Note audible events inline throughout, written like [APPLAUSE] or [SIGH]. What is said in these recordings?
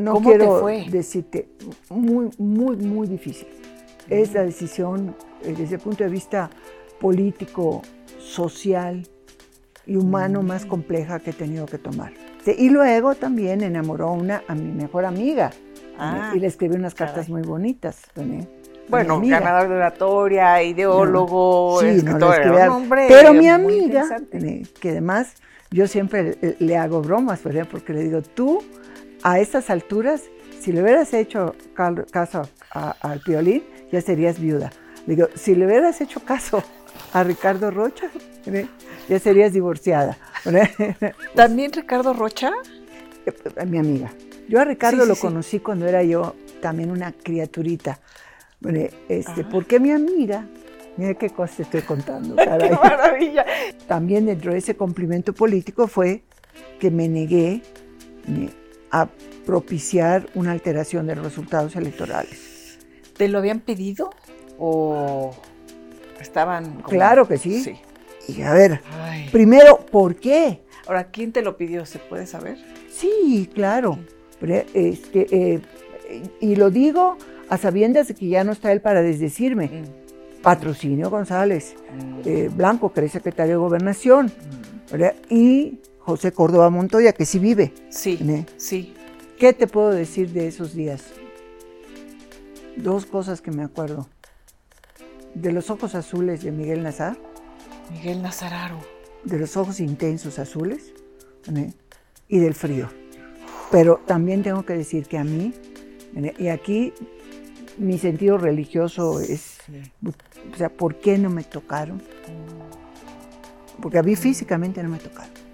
no ¿Cómo te quiero fue? decirte, muy, muy, muy difícil. Es la decisión eh, desde el punto de vista político, social y humano más Mm. compleja que he tenido que tomar. Sí, Y luego también enamoró una, a mi mejor amiga Ah, y le escribí unas cartas caray. muy bonitas. ¿no? Bueno, ganador de oratoria, ideólogo, Sí, no, escritor, le escribí un a- hombre Pero mi amiga, eh, que además yo siempre le, le hago bromas, por ejemplo, porque le digo, tú a estas alturas, si le hubieras hecho caso al violín, ya serías viuda. Digo, si le hubieras hecho caso a Ricardo Rocha, eh, ya serías divorciada. [LAUGHS] También Ricardo Rocha. Eh, mi amiga. Yo a Ricardo Sí, sí, lo sí. conocí cuando era yo también una criaturita. Este, Ah. Porque mi amiga, mira qué cosa te estoy contando. [LAUGHS] ¡Qué caray. maravilla! También dentro de ese cumplimiento político fue que me negué eh, a propiciar una alteración de los resultados electorales. ¿Te lo habían pedido o estaban como- Claro que sí. Sí. Y a ver, Ay. primero, ¿por qué? Ahora, ¿quién te lo pidió? ¿Se puede saber? Sí, claro. Este, eh, y lo digo a sabiendas de que ya no está él para desdecirme. Mm, Patrocinio González, mm, eh, Blanco, que era secretario de Gobernación, mm. y José Córdoba Montoya, que sí vive. Sí, ¿eh? sí. ¿Qué te puedo decir de esos días? Dos cosas que me acuerdo. De los ojos azules de Miguel Nazar, Miguel Nazararo. de los ojos intensos azules ¿eh? y del frío. Pero también tengo que decir que a mí, ¿eh? y aquí mi sentido religioso es, Sí. o sea, ¿por qué no me tocaron? Porque a mí físicamente no me tocaron.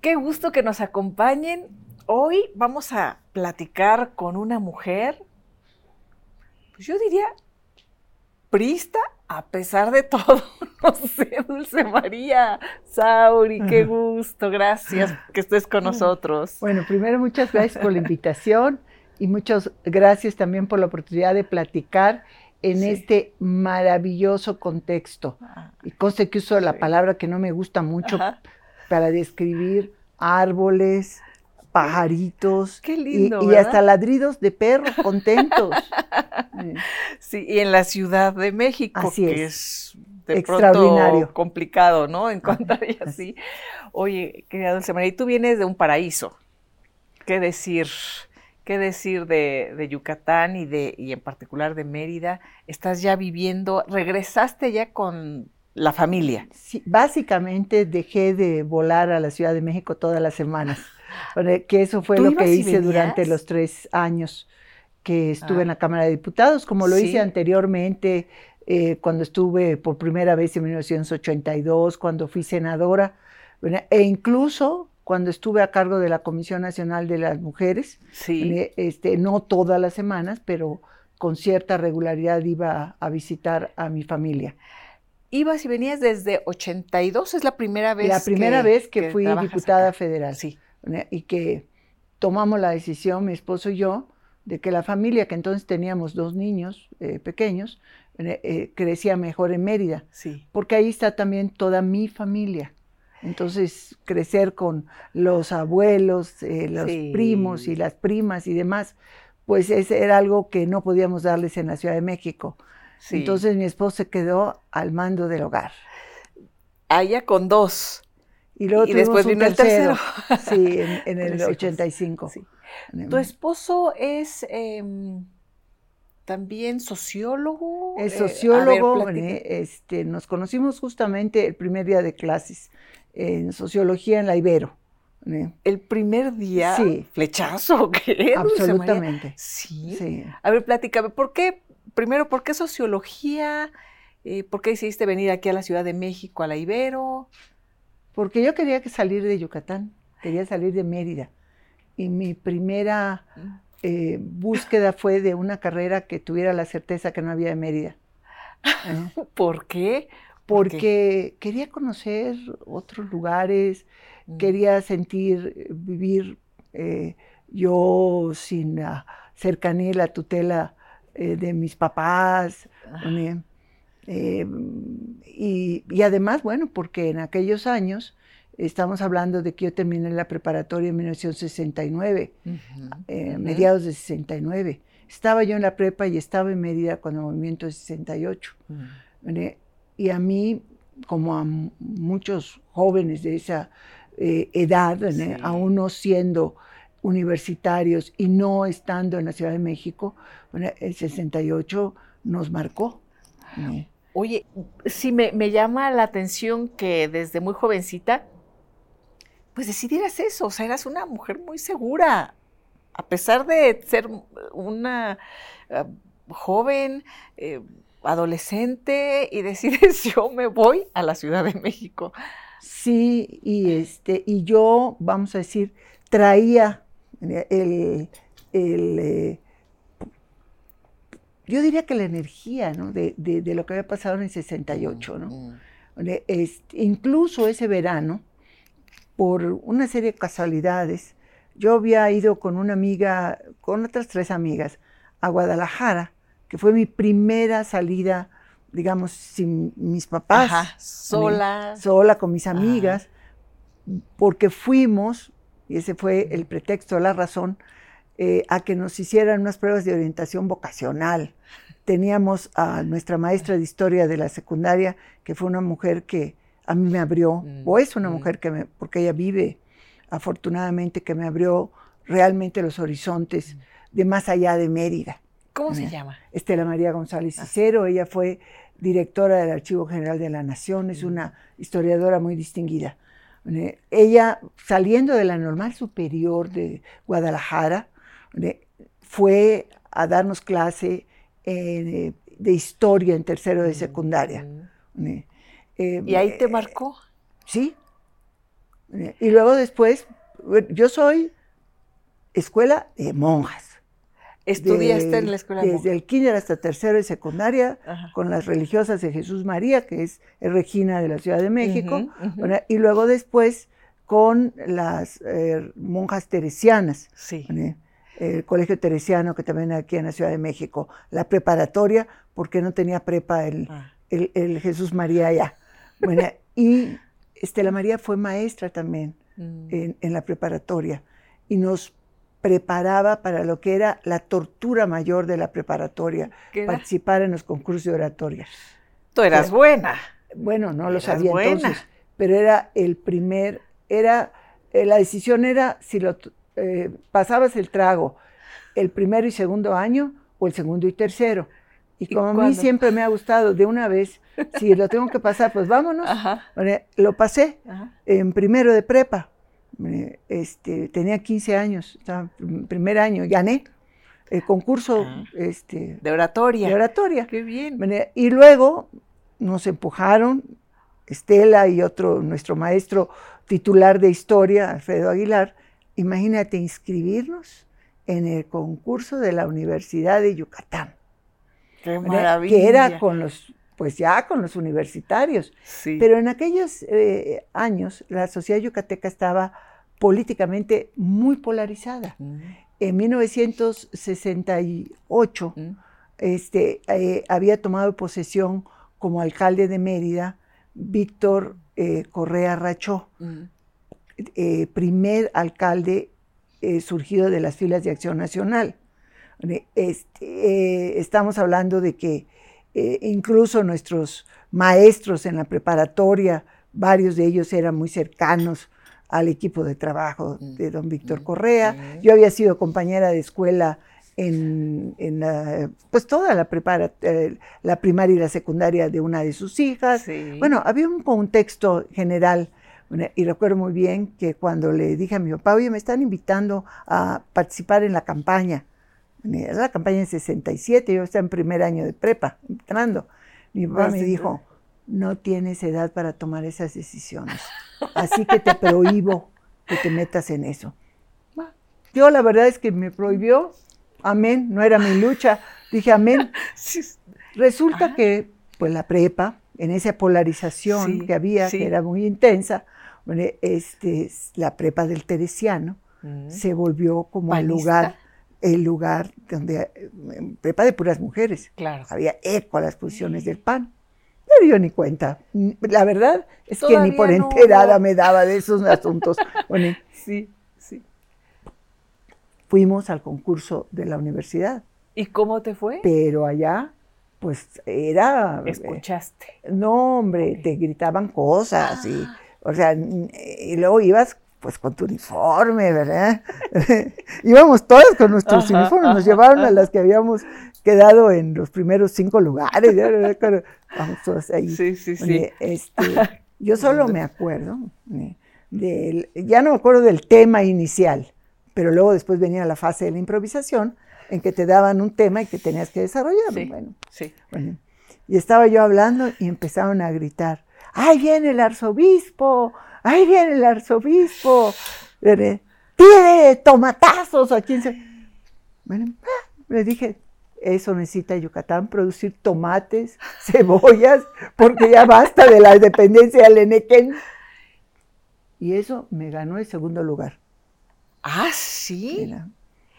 Qué gusto que nos acompañen. Hoy vamos a platicar con una mujer, pues yo diría, prista a pesar de todo. [LAUGHS] No sé, Dulce María, Sauri, qué gusto. Gracias que estés con nosotros. Bueno, primero muchas gracias por la invitación y muchas gracias también por la oportunidad de platicar en Sí. este maravilloso contexto. Ah, Y conste que uso la palabra que no me gusta mucho ajá. Para describir árboles, pajaritos Qué y, lindo, y hasta ladridos de perros contentos. [LAUGHS] Sí, y en la Ciudad de México, Así que es. es de Extraordinario. pronto complicado, ¿no? Encontrar [LAUGHS] y Así. Oye, querida Dulce María, y tú vienes de un paraíso. ¿Qué decir? ¿Qué decir de, de Yucatán y, de, y en particular de Mérida? Estás ya viviendo, regresaste ya con la familia. sí, básicamente dejé de volar a la Ciudad de México todas las semanas, [LAUGHS] que eso fue ¿Tú lo que hice durante los tres años que estuve Ah. en la Cámara de Diputados, como lo Sí. hice anteriormente eh, cuando estuve por primera vez en 1982, cuando fui senadora, ¿verdad? e incluso cuando estuve a cargo de la Comisión Nacional de las Mujeres, Sí. este, no todas las semanas, pero con cierta regularidad iba a visitar a mi familia. Ibas y venías desde 82, es la primera vez. la primera vez que, fui diputada acá. federal Sí. y que tomamos la decisión, mi esposo y yo, de que la familia, que entonces teníamos dos niños eh, pequeños, eh, crecía mejor en Mérida, Sí. porque ahí está también toda mi familia. Entonces, crecer con los abuelos, eh, los Sí. primos y las primas y demás, pues ese era algo que no podíamos darles en la Ciudad de México. Sí. Entonces mi esposo se quedó al mando del hogar. Allá con dos. Y luego Y después vino el tercero. Sí, en, en [LAUGHS] el Tres hijos. 85. Sí. ¿Tu esposo es em, también sociólogo? Es Eh, ver, sociólogo, ¿eh? este, nos conocimos justamente el primer día de clases en sociología en la Ibero. El primer día, Sí. flechazo, ¿o ¿qué? Absolutamente. Sí. Sí. A ver, platícame, ¿por qué, primero, por qué sociología? Eh, ¿Por qué decidiste venir aquí a la Ciudad de México, a la Ibero? Porque yo quería que salir de Yucatán, quería salir de Mérida. Y mi primera eh, búsqueda fue de una carrera que tuviera la certeza que no había de Mérida. ¿eh? [LAUGHS] ¿Por qué? ¿Por qué? Porque quería conocer otros lugares, Mm. quería sentir, vivir eh, yo sin la cercanía y la tutela eh, de mis papás, Ah. ¿no? Eh, y, y, además, bueno, porque en aquellos años, estamos hablando de que yo terminé la preparatoria en 1969, eh, mediados de 69. Estaba yo en la prepa y estaba en Mérida con el movimiento de 68. Y a mí, como a muchos jóvenes de esa edad, aún no siendo universitarios y no estando en la Ciudad de México, el 68 nos marcó. Oye, sí me, llama la atención que desde muy jovencita, pues decidieras eso, o sea, eras una mujer muy segura, a pesar de ser una eh, joven, eh, adolescente, y decides [LAUGHS] yo me voy a la Ciudad de México. Sí, y este, y yo, vamos a decir, traía el, eh, yo diría que la energía de, lo que había pasado en el 68. ¿no? Mm. incluso ese verano, por una serie de casualidades, yo había ido con una amiga, con otras tres amigas, a Guadalajara, que fue mi primera salida, digamos, sin mis papás. sola. Sola con mis amigas, porque fuimos y ese fue el pretexto, la razón, eh, a que nos hicieran unas pruebas de orientación vocacional. Teníamos a nuestra maestra de historia de la secundaria, que fue una mujer que a mí me abrió, mm, o es una mm. mujer que me, porque ella vive afortunadamente, que me abrió realmente los horizontes mm. de más allá de Mérida. ¿Cómo se llama? Estela María González ah. Cicero, ella fue directora del Archivo General de la Nación, es una historiadora muy distinguida. Ella, saliendo de la normal superior de Guadalajara, fue a darnos clase eh, de historia en tercero de secundaria. Eh, ¿Y ahí te marcó? Sí. Y luego después, yo soy escuela de monjas. ¿Estudiaste en la escuela? Desde el kinder hasta tercero de secundaria, con las religiosas de Jesús María, que es, Regina de la Ciudad de México, y luego después con las eh, monjas teresianas. Sí. El colegio teresiano que también aquí en la Ciudad de México, la preparatoria, porque no tenía prepa el, ah. el, Jesús María allá. Bueno, y Estela María fue maestra también mm. en, en la preparatoria y nos preparaba para lo que era la tortura mayor de la preparatoria, participar en los concursos de oratoria. Tú eras buena. Bueno, no lo sabía entonces, pero era el primer, era, eh, la decisión era si lo eh, pasabas el trago el primero y segundo año o el segundo y tercero. Y como a mí siempre me ha gustado de una vez, si lo tengo que pasar, pues vámonos. [LAUGHS] lo pasé en primero de prepa este, tenía 15 años, estaba en primer año, gané el concurso ah. este, de oratoria. De oratoria. Qué bien. Y luego nos empujaron, Estela y otro, nuestro maestro titular de historia, Alfredo Aguilar, imagínate inscribirnos en el concurso de la Universidad de Yucatán. Qué maravilla. Que era con los, pues ya con los universitarios. Sí. Pero en aquellos eh, años la sociedad yucateca estaba políticamente muy polarizada. Mm. En 1968 mm. este, eh, había tomado posesión como alcalde de Mérida Víctor eh, Correa Rachó, mm. eh, primer alcalde surgido de las filas de Acción Nacional. Este, estamos hablando de que incluso nuestros maestros en la preparatoria, varios de ellos eran muy cercanos al equipo de trabajo de don Víctor Correa. Yo había sido compañera de escuela en, pues toda la, prepara, eh, la primaria y la secundaria de una de sus hijas. Bueno, había un contexto general. Y recuerdo muy bien que cuando le dije a mi papá, oye, me están invitando a participar en la campaña. Era la campaña en 67, yo estaba en primer año de prepa, entrando. Mi papá me dijo, no tienes edad para tomar esas decisiones. Así que te prohíbo que te metas en eso. Yo la verdad es que me prohibió, amén, no era mi lucha, dije amén. Resulta que pues la prepa, en esa polarización que había, que era muy intensa, este, la prepa del Teresiano mm. se volvió como el lugar, el lugar donde, prepa de puras mujeres, claro. había eco a las posiciones del PAN. Ni cuenta. La verdad es que ni por no, enterada no. me daba de esos asuntos. [LAUGHS] Bueno, Sí, sí. fuimos al concurso de la universidad, ¿Y cómo te fue? pero allá, pues era... Escuchaste. No, hombre, te gritaban cosas y, o sea, n- y luego ibas pues con tu uniforme, ¿verdad? [LAUGHS] Íbamos todas con nuestros Ajá, uniformes, nos ajá, llevaron a las que habíamos quedado en los primeros cinco lugares, Vamos todas ahí. Sí, sí, sí. Este, yo [LAUGHS] solo me acuerdo, eh, del, ya no me acuerdo del tema inicial, pero luego después venía la fase de la improvisación, en que te daban un tema y que tenías que desarrollarlo. Sí. Bueno, Sí. bueno, y estaba yo hablando y empezaron a gritar, ¡ahí viene el arzobispo! ¡ahí viene el arzobispo! Eh, ¡Tire tomatazos a quien se... Bueno, ah, le dije, eso necesita Yucatán, producir tomates, [LAUGHS] cebollas, porque ya basta de la dependencia del Enequén. Y eso me ganó el segundo lugar. Ah, sí. Mira.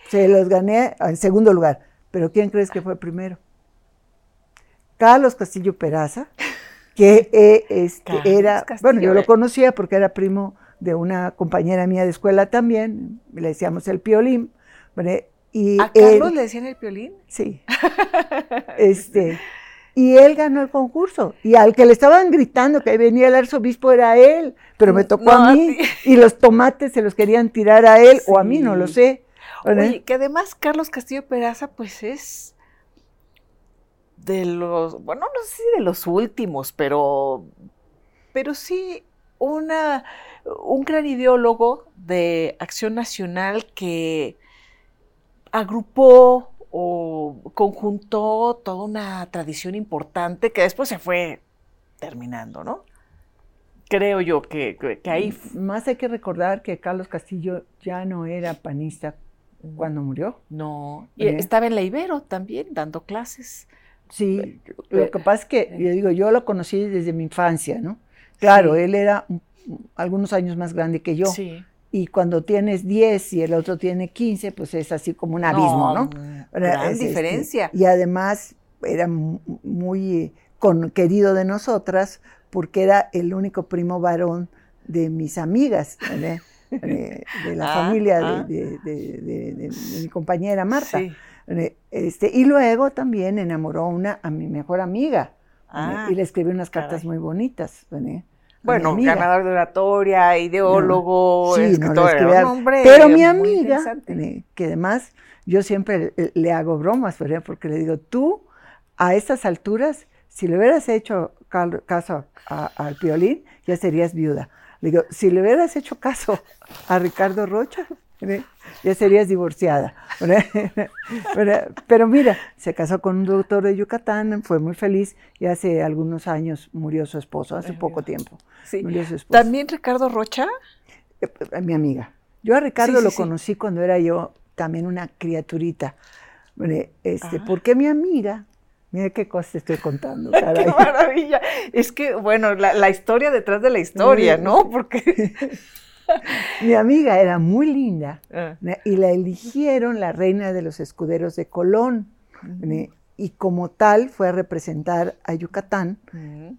Se los gané en segundo lugar. Pero ¿quién crees que fue primero? Carlos Castillo Peraza, que eh, este, era, Castillo, bueno, yo lo conocía porque era primo de una compañera mía de escuela también, le decíamos el piolín, ¿vale? Y ¿A Carlos él- le decían el piolín? sí, [LAUGHS] este, y él ganó el concurso, y al que le estaban gritando que venía el arzobispo era él, pero me tocó No, a mí, y los tomates se los querían tirar a él, o a mí, no lo sé. ¿vale? Oye, que además Carlos Castillo Peraza, pues es de los, bueno, no sé si de los últimos, pero, pero sí una, un gran ideólogo de Acción Nacional que agrupó o conjuntó toda una tradición importante que después se fue terminando, ¿no? Creo yo que, que- que ahí... Más hay que recordar que Carlos Castillo ya no era panista cuando murió. No, y ¿Eh? estaba en la Ibero también, dando clases. Sí, lo que pasa es que, yo digo, yo lo conocí desde mi infancia, ¿no? Claro, Sí. él era un- algunos años más grande que yo. Sí. Y cuando tienes 10 y el otro tiene 15, pues es así como un abismo, ¿no? Gran es, este, diferencia. y además era mu- muy con, querido de nosotras porque era el único primo varón de mis amigas, ¿verdad? de, de la Ah, familia de- ah. de, de- de- de- de mi compañera Marta. Sí. ¿verdad? Este, y luego también enamoró una, a mi mejor amiga. Ah, y le escribió unas cartas caray. muy bonitas. ¿verdad? Bueno, ganador de oratoria, ideólogo, Sí, no, escritor, un hombre Pero mi amiga, eh, que además yo siempre le, le hago bromas, ¿verdad? Porque le digo, tú a estas alturas, si le hubieras hecho caso a- al piolín, ya serías viuda. Le digo, si le hubieras hecho caso a Ricardo Rocha, ¿verdad? Ya serías divorciada. [LAUGHS] Pero mira, se casó con un doctor de Yucatán, fue muy feliz y hace algunos años murió su esposo, hace poco tiempo. Sí. Murió su esposo. También Ricardo Rocha. Eh, eh, mi amiga. Yo a Ricardo Sí, lo sí. conocí cuando era yo también una criaturita. Este, Ah. Porque mi amiga, mira qué cosa te estoy contando, [LAUGHS] ¡Qué caray. maravilla! Es que, bueno, la, la historia detrás de la historia. ¿no? Porque. [LAUGHS] [LAUGHS] Mi amiga era muy linda Ah, y la eligieron la reina de los escuderos de Colón. Y como tal fue a representar a Yucatán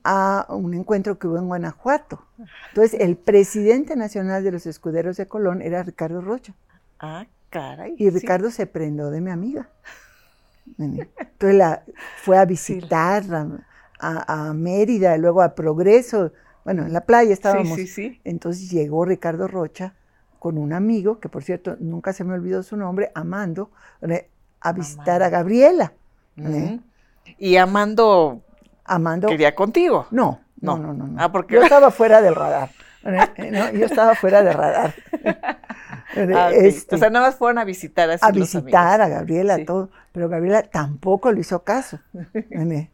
a un encuentro que hubo en Guanajuato. Entonces, el presidente nacional de los escuderos de Colón era Ricardo Rocha. Ah, caray. Y sí. Ricardo se prendó de mi amiga. Entonces la fue a visitar a, a- a Mérida, luego a Progreso. Bueno, en la playa estábamos. Sí, sí, sí. Entonces llegó Ricardo Rocha con un amigo, que por cierto nunca se me olvidó su nombre, Amando, a visitar a. Gabriela. ¿eh? Y Amando Amando. quería contigo. No, no, No. no, no. no. Ah, porque- Yo estaba fuera del radar. ¿verdad? No, yo estaba fuera del radar. [LAUGHS] Ah, ok. Este, O sea, nada más fueron a visitar así a los visitar amigos. a Gabriela, Sí. todo, pero Gabriela tampoco le hizo caso. [LAUGHS] Entonces,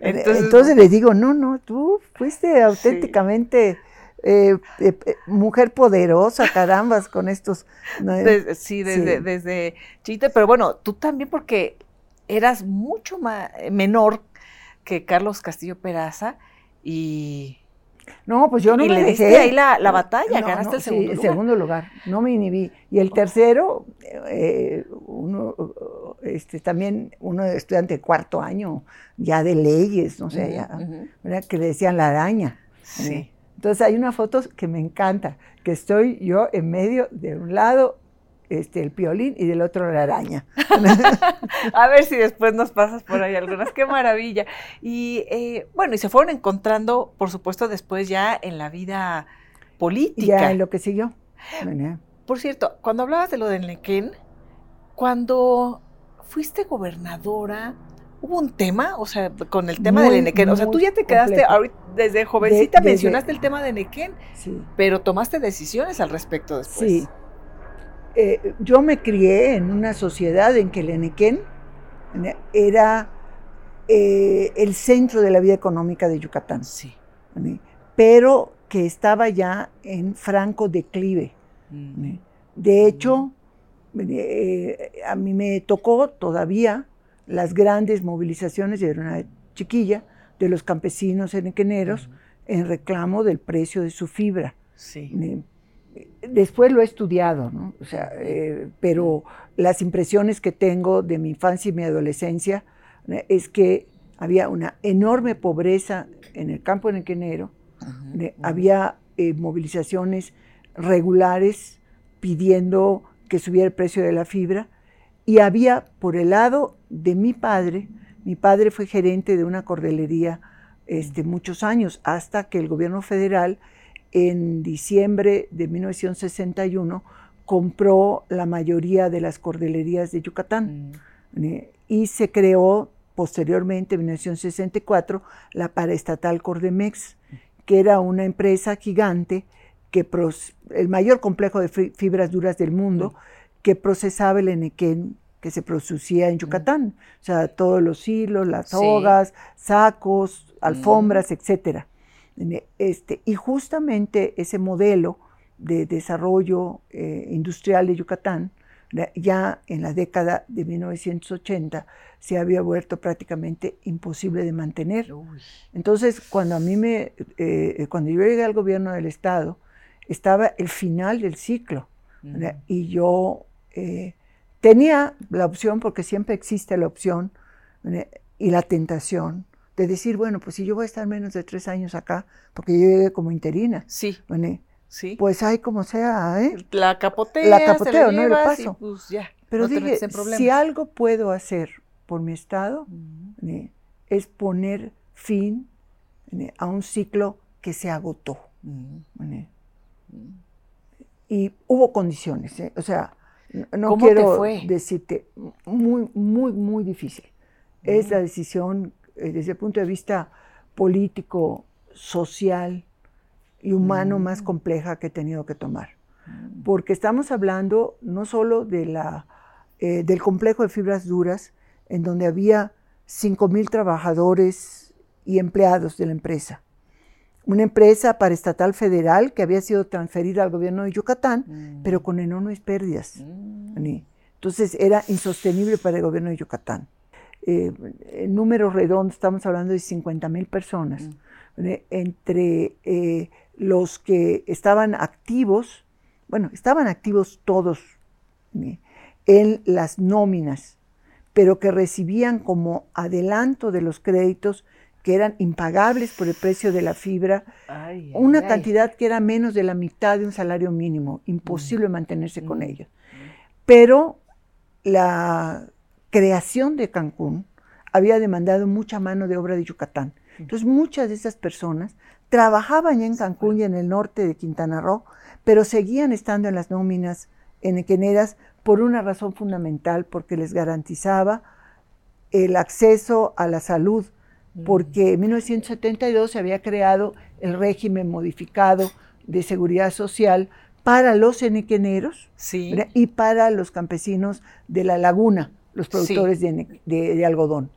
Entonces- Entonces le digo, no, no, tú fuiste auténticamente eh, eh, eh, mujer poderosa, carambas, con estos... ¿no? Desde- sí, desde, Sí. desde chiquita, pero bueno, tú también porque eras mucho más menor que Carlos Castillo Peraza y No, pues yo no y me le dejé. diste ahí la, la batalla, No, ganaste no, el sí, segundo el lugar. segundo lugar. No me inhibí. Y el tercero, eh, uno, este, también uno estudiante de cuarto año, ya de leyes, no sé, Ujú, ya, ujú. ¿verdad? que le decían la araña. Sí. Entonces hay una foto que me encanta, que estoy yo en medio de un lado este, el piolín y del otro la araña. [LAUGHS] A ver si después nos pasas por ahí algunas. Qué maravilla. Y eh, bueno, y se fueron encontrando, por supuesto, después ya en la vida política. ya en lo que siguió. Por cierto, cuando hablabas de lo de Nequén, cuando fuiste gobernadora, ¿hubo un tema? O sea, con el tema Muy, del Nequén. O sea, tú ya te quedaste, ahorita, desde jovencita desde- mencionaste el tema de Nequén, Sí. pero tomaste decisiones al respecto después. Sí. Eh, yo me crié en una sociedad en que el Enequén era eh, el centro de la vida económica de Yucatán, Sí. pero que estaba ya en franco declive. Mm. De hecho, eh, a mí me tocó todavía las grandes movilizaciones, yo era una chiquilla, de los campesinos enequeneros en reclamo del precio de su fibra. Sí. Después lo he estudiado, ¿no? O sea, eh, pero las impresiones que tengo de mi infancia y mi adolescencia ¿no? es que había una enorme pobreza en el campo enequenero, Ujú, ¿no? ujú. había eh, movilizaciones regulares pidiendo que subiera el precio de la fibra y había por el lado de mi padre, mi padre fue gerente de una cordelería este, muchos años, hasta que el gobierno federal en diciembre de 1961 compró la mayoría de las cordelerías de Yucatán Mm. ¿eh? y se creó posteriormente, en 1964, la paraestatal Cordemex, que era una empresa gigante, que el mayor complejo de fi- fibras duras del mundo, que procesaba el enequén que se producía en Yucatán. O sea, todos los hilos, las Sí. sogas, sacos, alfombras, etcétera. Este, y justamente ese modelo de desarrollo eh, industrial de Yucatán, ya en la década de 1980, se había vuelto prácticamente imposible de mantener. Uy. Entonces, cuando a mí me, eh, cuando yo llegué al gobierno del estado, estaba el final del ciclo, y yo eh, tenía la opción, porque siempre existe la opción ¿verdad? y la tentación de decir, bueno, pues si yo voy a estar menos de tres años acá, porque yo llegué como interina, Sí, ¿verdad? sí. pues hay como sea, ¿eh? la capotea, La capoteo, te ¿no? Lo y, paso. pues ya, Pero no dije, si algo puedo hacer por mi estado. ¿eh? es poner fin ¿eh? a un ciclo que se agotó. Ujú. Y hubo condiciones, ¿eh? o sea, no- no ¿Cómo te quiero fue? decirte, muy, muy, muy difícil. Es la decisión desde el punto de vista político, social y humano más Mm. compleja que he tenido que tomar. Mm. Porque estamos hablando no solo de la, eh, del complejo de fibras duras, en donde había 5.000 trabajadores y empleados de la empresa. Una empresa paraestatal federal que había sido transferida al gobierno de Yucatán, Mm. pero con enormes pérdidas. Entonces era insostenible para el gobierno de Yucatán. Eh, en números redondos estamos hablando de 50 mil personas, Mm. entre eh, los que estaban activos, bueno, estaban activos todos ¿eh? en las nóminas, pero que recibían como adelanto de los créditos que eran impagables por el precio de la fibra, Ay, una ay. cantidad que era menos de la mitad de un salario mínimo, imposible mantenerse con Mm. ellos. Pero la creación de Cancún había demandado mucha mano de obra de Yucatán. Entonces muchas de esas personas trabajaban ya en Cancún y en el norte de Quintana Roo, pero seguían estando en las nóminas enequeneras por una razón fundamental, porque les garantizaba el acceso a la salud, porque en 1972 se había creado el régimen modificado de seguridad social para los enequeneros y para los campesinos de la laguna, los productores de, ene- de- de algodón.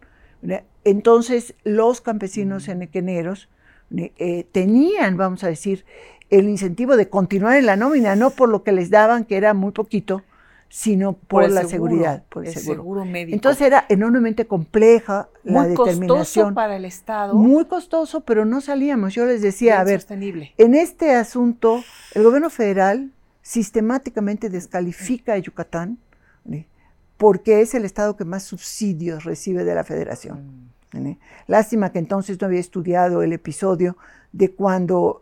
Entonces, los campesinos enequeneros ne- eh, tenían, vamos a decir, el incentivo de continuar en la nómina, no por lo que les daban, que era muy poquito, sino por, la seguridad, por el, seguro. médico. Entonces era enormemente compleja la determinación. Muy costoso para el Estado. Muy costoso, pero no salíamos. Yo les decía, a ver, en este asunto, el gobierno federal sistemáticamente descalifica a Yucatán porque es el Estado que más subsidios recibe de la federación. Mm. Lástima que entonces no había estudiado el episodio de cuando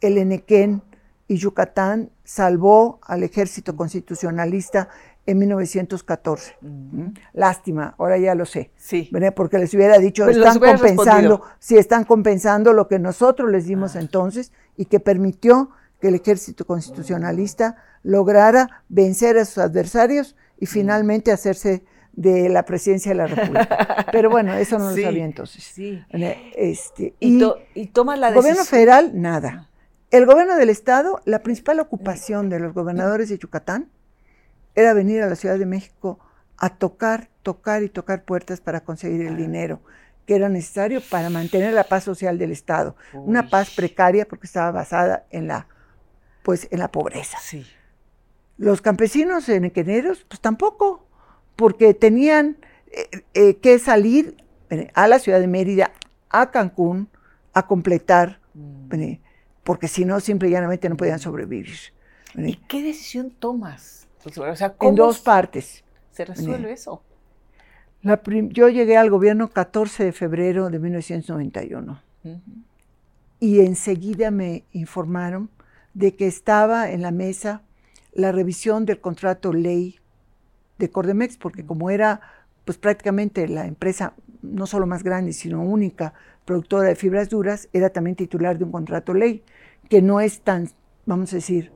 el Enequén y Yucatán salvó al ejército constitucionalista en 1914. Mm. Lástima, ahora ya lo sé. Sí. Porque les hubiera dicho, pues están compensando, si están compensando lo que nosotros les dimos ah. entonces y que permitió que el ejército constitucionalista lograra vencer a sus adversarios y mm. finalmente hacerse de la presidencia de la República. [LAUGHS] Pero bueno, eso no lo sabía entonces. Sí. Este, y, y, toma la decisión. Gobierno federal, nada. El gobierno del estado, la principal ocupación de los gobernadores de Yucatán era venir a la Ciudad de México a tocar, tocar y tocar puertas para conseguir el dinero que era necesario para mantener la paz social del estado, una paz precaria porque estaba basada en la pues en la pobreza. Sí. Los campesinos enequeneros pues tampoco, porque tenían eh, eh, que salir eh, a la ciudad de Mérida, a Cancún, a completar mm porque si no, simple y llanamente no podían sobrevivir. ¿Y qué decisión tomas? en dos partes. ¿Se resuelve eso? yo llegué al gobierno 14 de febrero de 1991 y enseguida me informaron de que estaba en la mesa la revisión del contrato ley de Cordemex, porque como era pues prácticamente la empresa no solo más grande, sino única productora de fibras duras, era también titular de un contrato ley, que no es tan, vamos a decir,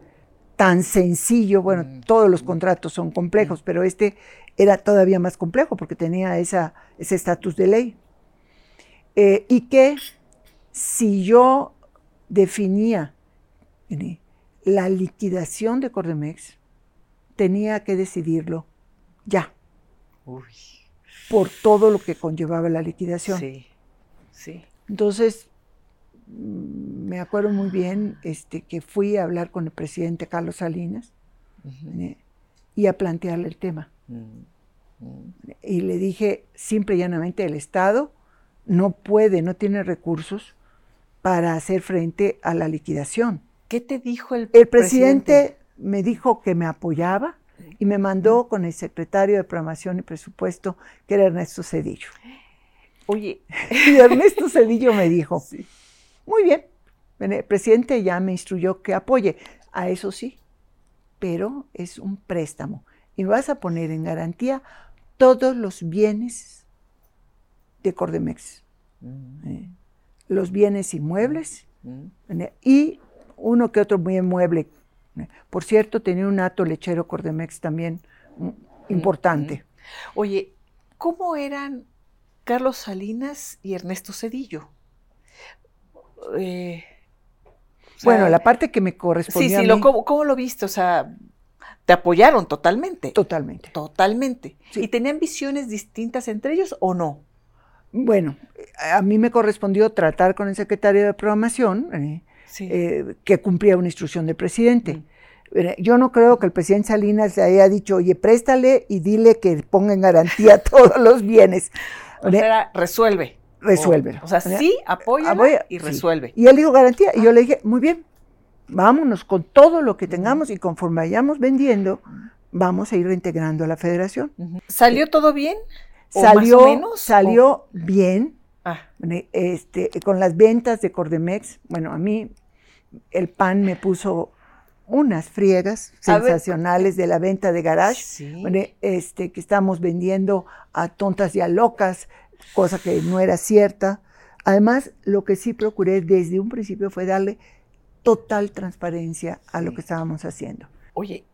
tan sencillo. Bueno, mm. todos los contratos son complejos, mm. pero este era todavía más complejo porque tenía esa, ese estatus de ley. Eh, y que si yo definía la liquidación de Cordemex, tenía que decidirlo ya. Por todo lo que conllevaba la liquidación. Sí. Sí. Entonces, mm, me acuerdo muy bien este, que fui a hablar con el presidente Carlos Salinas eh, y a plantearle el tema. Mm, mm. Y le dije, simple y llanamente, el Estado no puede, no tiene recursos para hacer frente a la liquidación. ¿Qué te dijo el, el presidente? El presidente me dijo que me apoyaba y me mandó con el secretario de Programación y Presupuesto, que era Ernesto Cedillo. Oye. [LAUGHS] Y Ernesto Cedillo me dijo, [LAUGHS] muy bien, el presidente ya me instruyó que apoye. A eso sí, pero es un préstamo. Y vas a poner en garantía todos los bienes de Cordemex. Mm. ¿eh? Los bienes inmuebles mm. ¿eh? y uno que otro bien mueble. Por cierto, tenía un ato lechero Cordemex también mm, importante. Oye, ¿cómo eran Carlos Salinas y Ernesto Cedillo. Eh, bueno, la parte que me correspondía. Sí, sí, ¿cómo, lo viste? O sea, te apoyaron totalmente. Totalmente. Totalmente. ¿Y tenían visiones distintas entre ellos o no? Bueno, a mí me correspondió tratar con el secretario de programación, eh, eh, que cumplía una instrucción del presidente. Yo no creo que el presidente Salinas le haya dicho, oye, préstale y dile que ponga en garantía [LAUGHS] todos los bienes. O sea, resuelve. Resuelve. O, sea, sí, apoya y resuelve. Y él dijo garantía. Y yo le dije, muy bien, vámonos con todo lo que tengamos y conforme vayamos vendiendo, vamos a ir reintegrando a la federación. ¿Salió todo bien? Salió, menos, salió bien. Ah. Este, con las ventas de Cordemex, bueno, a mí el pan me puso unas friegas sensacionales de la venta de garage, este, que estamos vendiendo a tontas y a locas, cosa que no era cierta. Además, lo que sí procuré desde un principio fue darle total transparencia a lo que estábamos haciendo. Oye,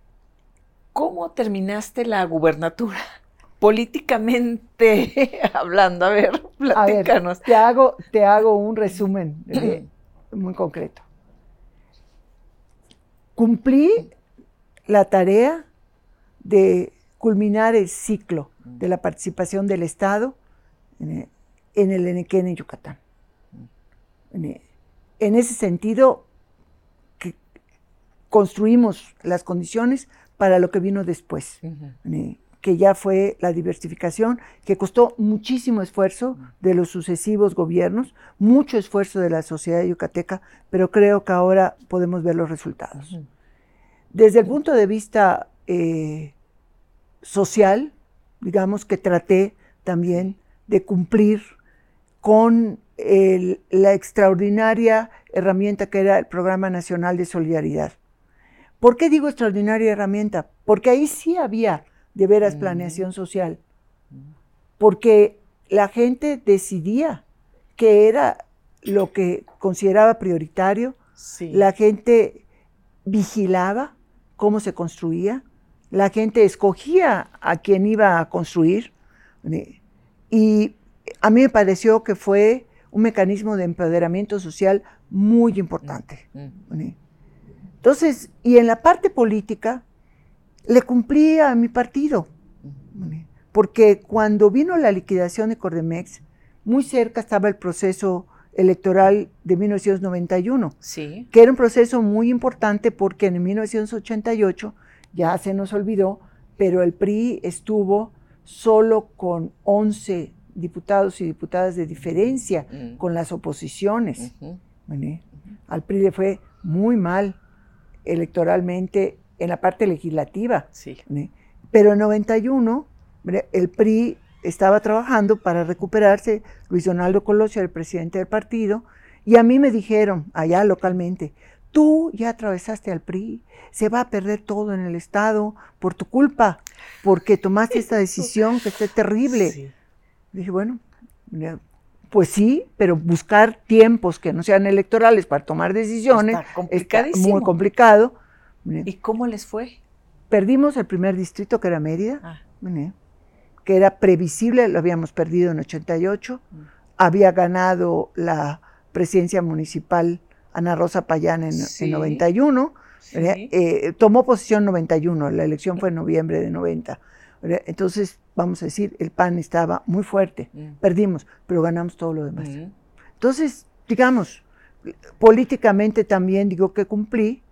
¿cómo terminaste la gubernatura? [LAUGHS] Políticamente [LAUGHS] hablando, a ver, platícanos. te, hago, te hago un resumen muy concreto cumplí la tarea de culminar el ciclo de la participación del Estado en el Enequén en Yucatán. En ese sentido, construimos las condiciones para lo que vino después, que ya fue la diversificación, que costó muchísimo esfuerzo de los sucesivos gobiernos, mucho esfuerzo de la sociedad yucateca, pero creo que ahora podemos ver los resultados. Desde el punto de vista eh, social, digamos que traté también de cumplir con la extraordinaria herramienta que era el Programa Nacional de Solidaridad. ¿Por qué digo extraordinaria herramienta? Porque ahí sí había de veras planeación social. Porque la gente decidía qué era lo que consideraba prioritario. La gente vigilaba cómo se construía. La gente escogía a quién iba a construir. Y a mí me pareció que fue un mecanismo de empoderamiento social muy importante. Entonces, y en la parte política, le cumplí a mi partido, porque cuando vino la liquidación de Cordemex, muy cerca estaba el proceso electoral de 1991, sí. que era un proceso muy importante porque en 1988, ya se nos olvidó, pero el PRI estuvo solo con 11 diputados y diputadas de diferencia mm. con las oposiciones. Al PRI le fue muy mal electoralmente en la parte legislativa. Pero en 91 el PRI estaba trabajando para recuperarse, Luis Donaldo Colosio el presidente del partido, y a mí me dijeron allá localmente, tú ya atravesaste al PRI, se va a perder todo en el Estado por tu culpa, porque tomaste esta decisión que está terrible. Dije, bueno, pues sí, pero buscar tiempos que no sean electorales para tomar decisiones está, muy complicado. ¿Y cómo les fue? Perdimos el primer distrito que era Mérida, ah. que era previsible, lo habíamos perdido en 88. Mm. Había ganado la presidencia municipal Ana Rosa Payán en, 91. Eh, tomó posición 91, la elección fue en noviembre de 90. Entonces, vamos a decir, el PAN estaba muy fuerte, mm. perdimos, pero ganamos todo lo demás. Mm. Entonces, digamos, políticamente también digo que cumplí,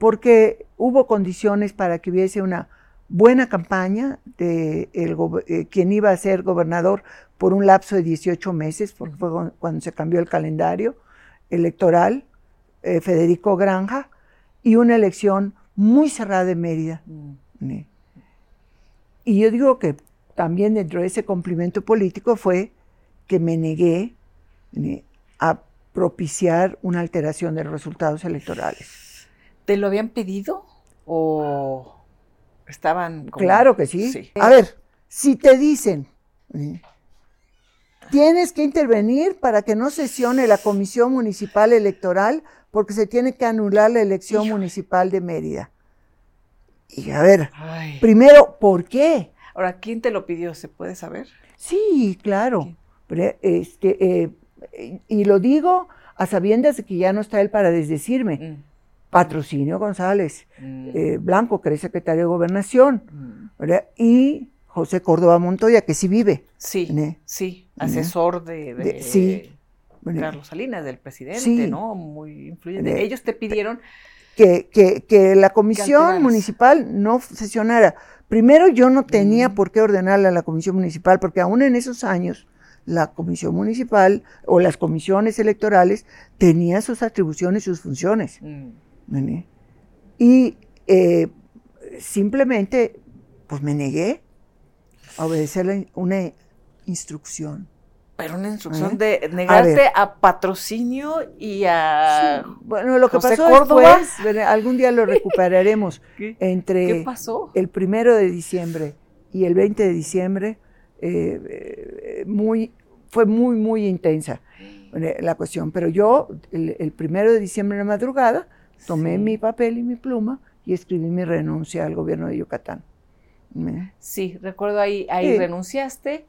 porque hubo condiciones para que hubiese una buena campaña de eh, quien iba a ser gobernador por un lapso de 18 meses, porque fue cuando se cambió el calendario electoral, eh, Federico Granja, y una elección muy cerrada de Mérida. Mm. Y yo digo que también dentro de ese cumplimiento político fue que me negué eh, a propiciar una alteración de los resultados electorales. ¿Te lo habían pedido o estaban... Claro que sí. A ver, si te dicen, tienes que intervenir para que no sesione la Comisión Municipal Electoral porque se tiene que anular la elección municipal de Mérida. Y a ver, primero, ¿por qué? Ahora, ¿quién te lo pidió? ¿Se puede saber? Sí, claro. Este, eh, y lo digo a sabiendas de que ya no está él para desdecirme. Mm. Patrocinio González, mm. eh, Blanco, que es secretario de Gobernación, mm. y José Córdoba Montoya, que sí vive. Sí, sí, asesor de, Carlos Salinas, del presidente, ¿no? Muy influyente. Ellos te pidieron que, la comisión municipal no sesionara. Primero yo no tenía mm. por qué ordenarle a la comisión municipal, porque aún en esos años la comisión municipal o las comisiones electorales tenían sus atribuciones y sus funciones. Mm. Y eh, simplemente, pues me negué a obedecer una instrucción. Pero una instrucción ¿Eh? de negarte a, patrocinio y a. Bueno, lo que pasó después, algún día lo recuperaremos. [LAUGHS] Entre el primero de diciembre y el 20 de diciembre, eh, muy, fue muy, muy intensa la cuestión. Pero yo, el, primero de diciembre en la madrugada, tomé mi papel y mi pluma y escribí mi renuncia al gobierno de Yucatán. Sí, recuerdo ahí, ahí renunciaste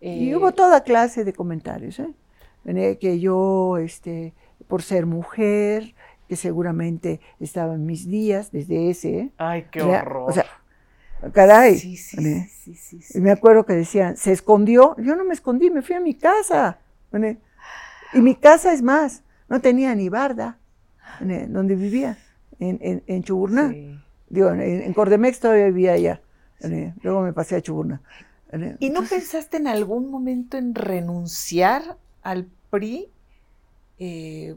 y hubo toda clase de comentarios, ¿eh? que yo, este, por ser mujer, que seguramente estaba en mis días desde ese. ¿eh? Ay, qué horror. O sea, caray. Sí, sí, sí, sí, Me acuerdo que decían, se escondió. Yo no me escondí, me fui a mi casa. Y mi casa es más, no tenía ni barda donde vivía, en, en, en Chuburná. Digo, en, en Cordemex todavía vivía allá. ¿eh? Luego me pasé a Chuburna. ¿eh? ¿Y no pensaste en algún momento en renunciar al PRI? Eh,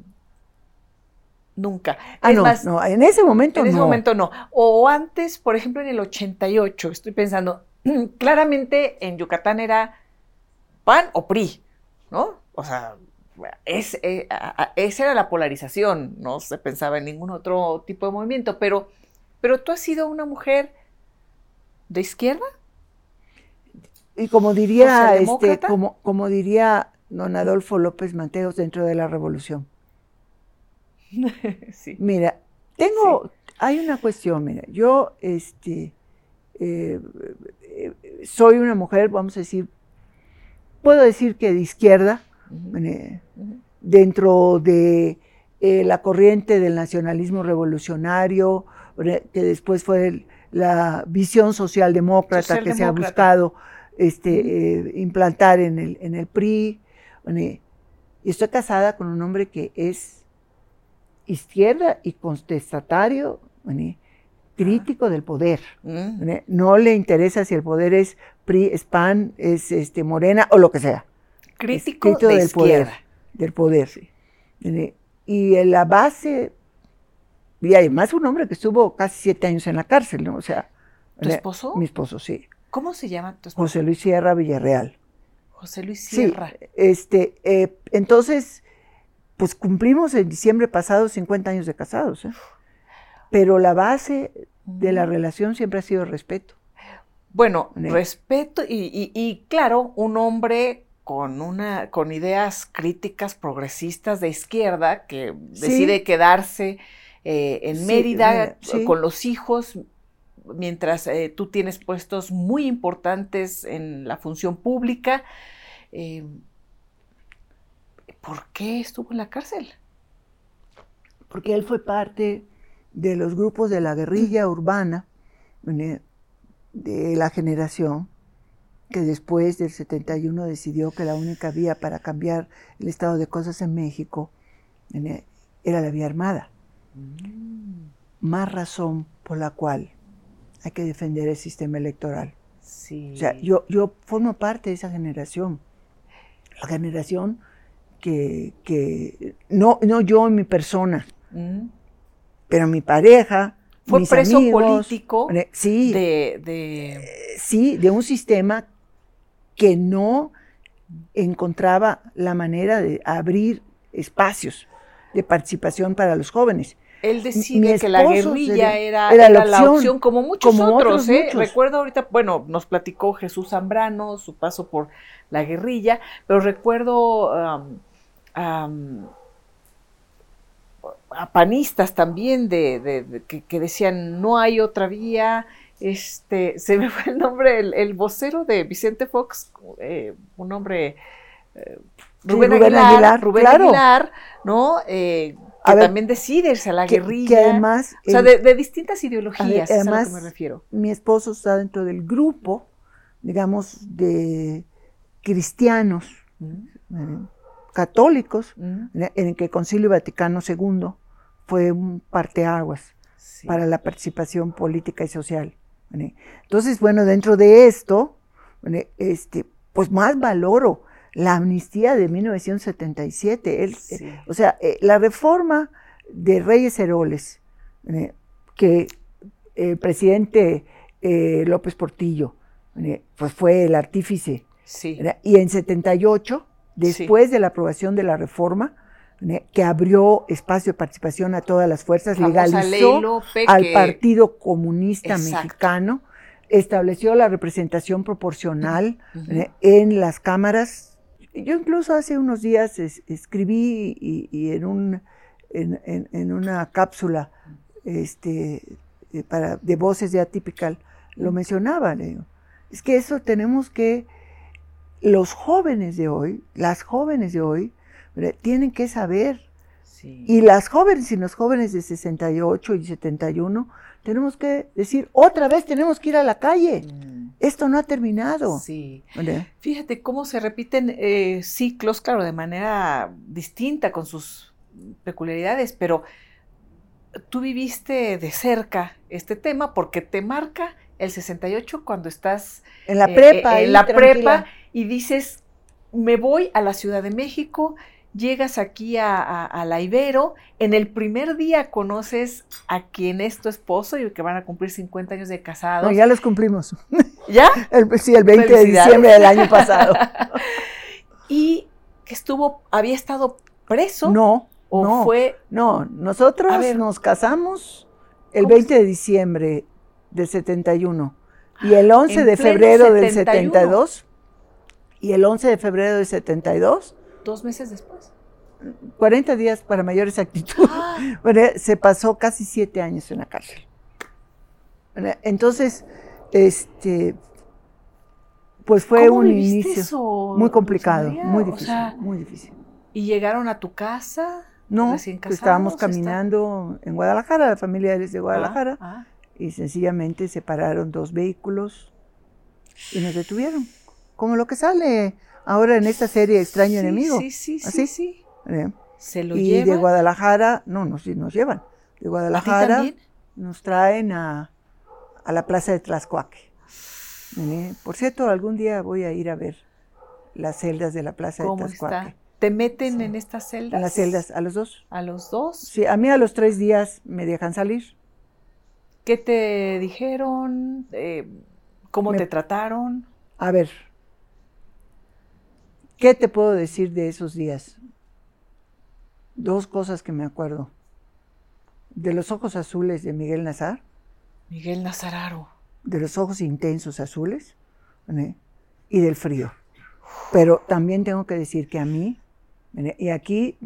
nunca. Ah, Es no, más, no, en ese momento en ese no. momento no. O antes, por ejemplo, en el 88, estoy pensando, [CLEARS THROAT] claramente en Yucatán era PAN o PRI, ¿no? O sea, es, eh, esa era la polarización, no se pensaba en ningún otro tipo de movimiento, pero, pero tú has sido una mujer de izquierda. Y como diría, este, como diría don Adolfo López Mateos dentro de la revolución. [LAUGHS] sí. Mira, tengo, hay una cuestión, mira, yo este, eh, eh, soy una mujer, vamos a decir, puedo decir que de izquierda, eh, dentro de eh, la corriente del nacionalismo revolucionario, re- que después fue el- la visión socialdemócrata, que se ha buscado este, eh, implantar en el, en el PRI. y estoy casada con un hombre que es izquierda y contestatario, crítico del poder. No le interesa si el poder es PRI, es PAN, es este, Morena o lo que sea Crítico de del izquierda. poder, del poder. Eh, Y en la base, y además un hombre que estuvo casi siete años en la cárcel, ¿no? O sea, ¿Tu esposo? mi esposo, sí. ¿Cómo se llama tu esposo? José Luis Sierra Villarreal. José Luis Sí, Sierra. este, eh, entonces, pues cumplimos en diciembre pasado 50 años de casados, ¿eh? Pero la base de la relación siempre ha sido respeto. Bueno, respeto y, y- y, claro, un hombre con una con ideas críticas progresistas de izquierda que decide quedarse eh, en Sí, Mérida sí. con los hijos mientras eh, tú tienes puestos muy importantes en la función pública. Eh, ¿Por qué estuvo en la cárcel? porque él fue parte de los grupos de la guerrilla urbana de la generación que después del 71 decidió que la única vía para cambiar el estado de cosas en México ¿eh? era la vía armada. Más razón por la cual hay que defender el sistema electoral. Sí. O sea, yo, yo formo parte de esa generación. La generación que, que no, no yo en mi persona, Mm. pero mi pareja, Fue mis preso amigos, político eh, sí, de, de- eh, sí, de un sistema que no encontraba la manera de abrir espacios de participación para los jóvenes. Él decide que la guerrilla era, era era la la opción, como muchos como otros. otros ¿eh? muchos. Recuerdo ahorita, bueno, nos platicó Jesús Zambrano, su paso por la guerrilla, pero recuerdo a panistas también de, de- de- que, que decían no hay otra vía. Este, se me [LAUGHS] fue el nombre, el, el vocero de Vicente Fox, eh, un hombre eh, Rubén, Rubén Aguilar, Aguilar, Rubén claro. Aguilar, ¿no? Eh, que ver, también decide irse a la Que, guerrilla. que además o sea, de, de distintas ideologías, A ver, es a lo que además- me refiero. mi esposo está dentro del grupo, digamos, de cristianos eh, católicos, Mm, en el que el Concilio Vaticano II fue un parteaguas sí. para la participación política y social. ¿Vale? Entonces, bueno, dentro de esto, ¿vale? este, pues más valoro la amnistía de 1977. Él, Sí. eh, o sea, eh, la reforma de Reyes Heroles, ¿vale? que el presidente eh, López Portillo pues fue el artífice Sí. Y en 78, después de la aprobación de la reforma. Que abrió espacio de participación a todas las fuerzas, legalizó al Partido Comunista Exacto. Mexicano, estableció la representación proporcional en las cámaras. Yo incluso hace unos días es- escribí y, y en, un, en, en- en una cápsula este, eh, para, de voces de Atypical lo mencionaba. es que eso tenemos que, los jóvenes de hoy, las jóvenes de hoy. Tienen que saber, Sí. y las jóvenes y los jóvenes de 68 y 71, tenemos que decir, otra vez tenemos que ir a la calle, Mm, esto no ha terminado. Fíjate cómo se repiten eh, ciclos, claro, de manera distinta, con sus peculiaridades, pero tú viviste de cerca este tema porque te marca el 68 cuando estás en la prepa, eh, en la prepa y dices, me voy a la Ciudad de México, llegas aquí a, la Ibero, en el primer día conoces a quien es tu esposo y que van a cumplir 50 años de casados. No, ya los cumplimos. [LAUGHS] ¿Ya? sí, el 20 de diciembre del año pasado. [LAUGHS] y que estuvo, había estado preso. No, ¿O no, fue? No, nosotros nos casamos el 20 de diciembre del 71 y el 11 de febrero del 72 y el 11 de febrero del 72 dos meses después. 40 días para mayor exactitud. Ah. [LAUGHS] se pasó casi siete años en la cárcel. Entonces, este, pues fue un inicio muy complicado, muy difícil, muy difícil. ¿Y llegaron a tu casa? No, pues estábamos caminando en Guadalajara, la familia es de Guadalajara, ah, ah. y sencillamente se pararon dos vehículos y nos detuvieron. Como lo que sale ahora en esta serie Extraño Enemigo. Sí, sí, sí, sí. ¿Eh? Se lo y de Guadalajara, no, nos, nos llevan. De Guadalajara nos traen a, la plaza de Tlaxcuaque. ¿Eh? Por cierto, algún día voy a ir a ver las celdas de la plaza de Tlaxcuaque. ¿Te meten en estas celdas? En las celdas, a los dos. ¿A los dos? Sí, a mí a los tres días me dejan salir. ¿Qué te dijeron? Eh, ¿Cómo te trataron? A ver, ¿Qué te puedo decir de esos días? Dos cosas que me acuerdo. De los ojos azules de Miguel Nazar. Miguel Nazararo. De los ojos intensos azules. Y del frío. Pero también tengo que decir que a mí, y aquí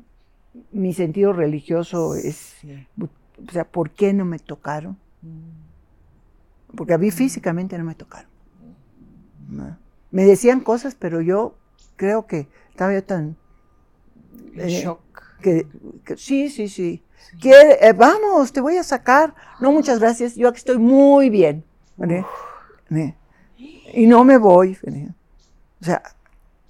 mi sentido religioso es, o sea, ¿por qué no me tocaron? Mm. Porque a mí mm. físicamente no me tocaron. Me decían cosas, pero yo creo que estaba yo tan... En eh, shock. Que, sí, sí, sí. Eh, vamos, te voy a sacar. No, muchas gracias. Yo aquí estoy muy bien. Y no me voy. O sea,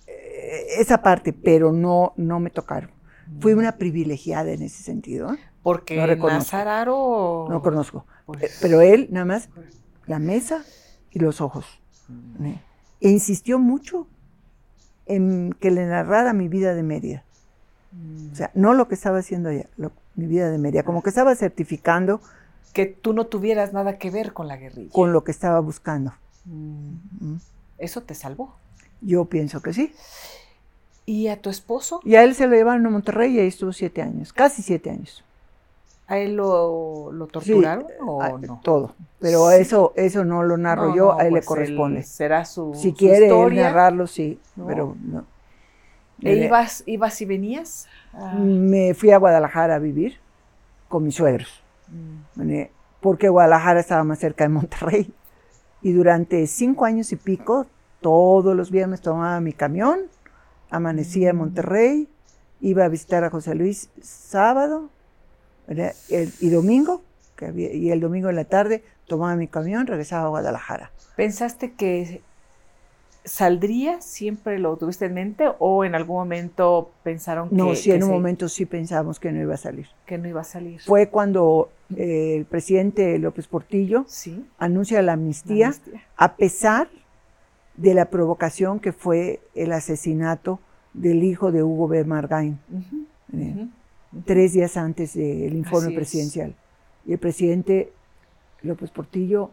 eh, esa parte, pero no, no me tocaron. Fui una privilegiada en ese sentido. Porque no Nazararo... No conozco. Pues pero él, nada más, la mesa y los ojos. E insistió mucho en que le narrara mi vida de media. O sea, no lo que estaba haciendo ella, mi vida de media, como que estaba certificando. Que tú no tuvieras nada que ver con la guerrilla. Con lo que estaba buscando. Mm. ¿Eso te salvó? Yo pienso que sí. ¿Y a tu esposo? Y a él se lo llevaron a Monterrey y ahí estuvo siete años, casi siete años. ¿A él lo, torturaron o no? Todo. Pero eso, eso no lo narro yo, a él le pues corresponde. será su. Si quiere narrarlo, sí. Pero no. ¿E ibas, ibas y venías? Me fui a Guadalajara a vivir con mis suegros. Mm. Porque Guadalajara estaba más cerca de Monterrey. Y durante cinco años y pico, todos los viernes tomaba mi camión, amanecía en mm. Monterrey, iba a visitar a José Luis sábado, y domingo, que y el domingo en la tarde tomaba mi camión, regresaba a Guadalajara. ¿Pensaste que saldría? ¿Siempre lo tuviste en mente? ¿O en algún momento pensaron que.? No, sí, en un momento sí pensamos que no iba a salir. Que no iba a salir. Fue cuando eh, el presidente López Portillo anuncia la amnistía, a pesar de la provocación que fue el asesinato del hijo de Hugo B. Margain tres días antes del informe presidencial. Y el presidente López Portillo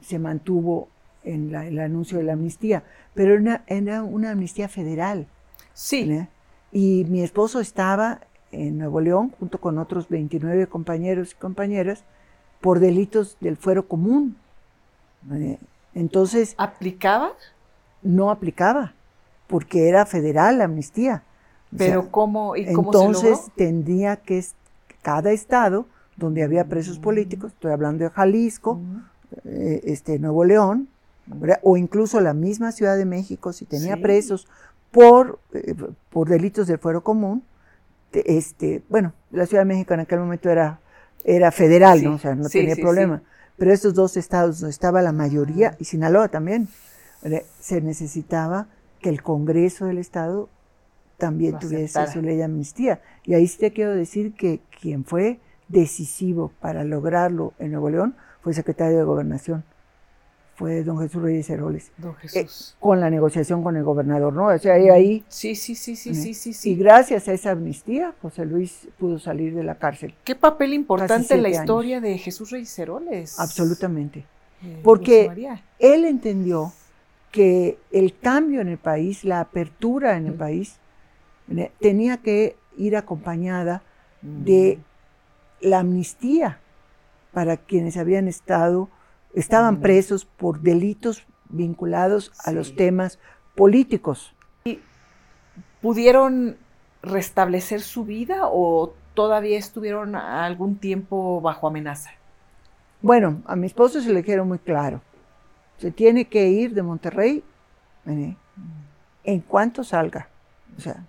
se mantuvo en el anuncio de la amnistía, pero era una, amnistía federal. Sí. Y mi esposo estaba en Nuevo León junto con otros 29 compañeros y compañeras por delitos del fuero común. Entonces... ¿Aplicaba? No aplicaba, porque era federal la amnistía. Pero ¿cómo y cómo Entonces tendría que cada estado donde había presos políticos, estoy hablando de Jalisco, eh, este Nuevo León, o incluso la misma Ciudad de México, si tenía presos por, eh, por delitos del fuero común, este, bueno, la Ciudad de México en aquel momento era, era federal, ¿no? O sea, no tenía problema. Pero estos dos estados donde estaba la mayoría, y Sinaloa también, se necesitaba que el Congreso del Estado también tuviese su ley de amnistía. Y ahí sí te quiero decir que quien fue decisivo para lograrlo en Nuevo León fue secretario de Gobernación, fue don Jesús Reyes Heroles. Don Jesús. con la negociación con el gobernador, ¿no? O sea, ahí, ahí Sí, sí, sí, sí, ¿eh? sí, sí, sí. Y gracias a esa amnistía, José Luis pudo salir de la cárcel. Qué papel importante en la historia de Jesús Reyes Heroles. Absolutamente. Eh, Porque-. Él entendió que el cambio en el país, la apertura en el país, ¿eh? Tenía que ir acompañada de la amnistía para quienes habían estado, estaban presos por delitos vinculados a Sí. los temas políticos. ¿Pudieron restablecer su vida o todavía estuvieron algún tiempo bajo amenaza? Bueno, a mi esposo se le dijeron muy claro, se tiene que ir de Monterrey ¿eh? en cuanto salga, o sea,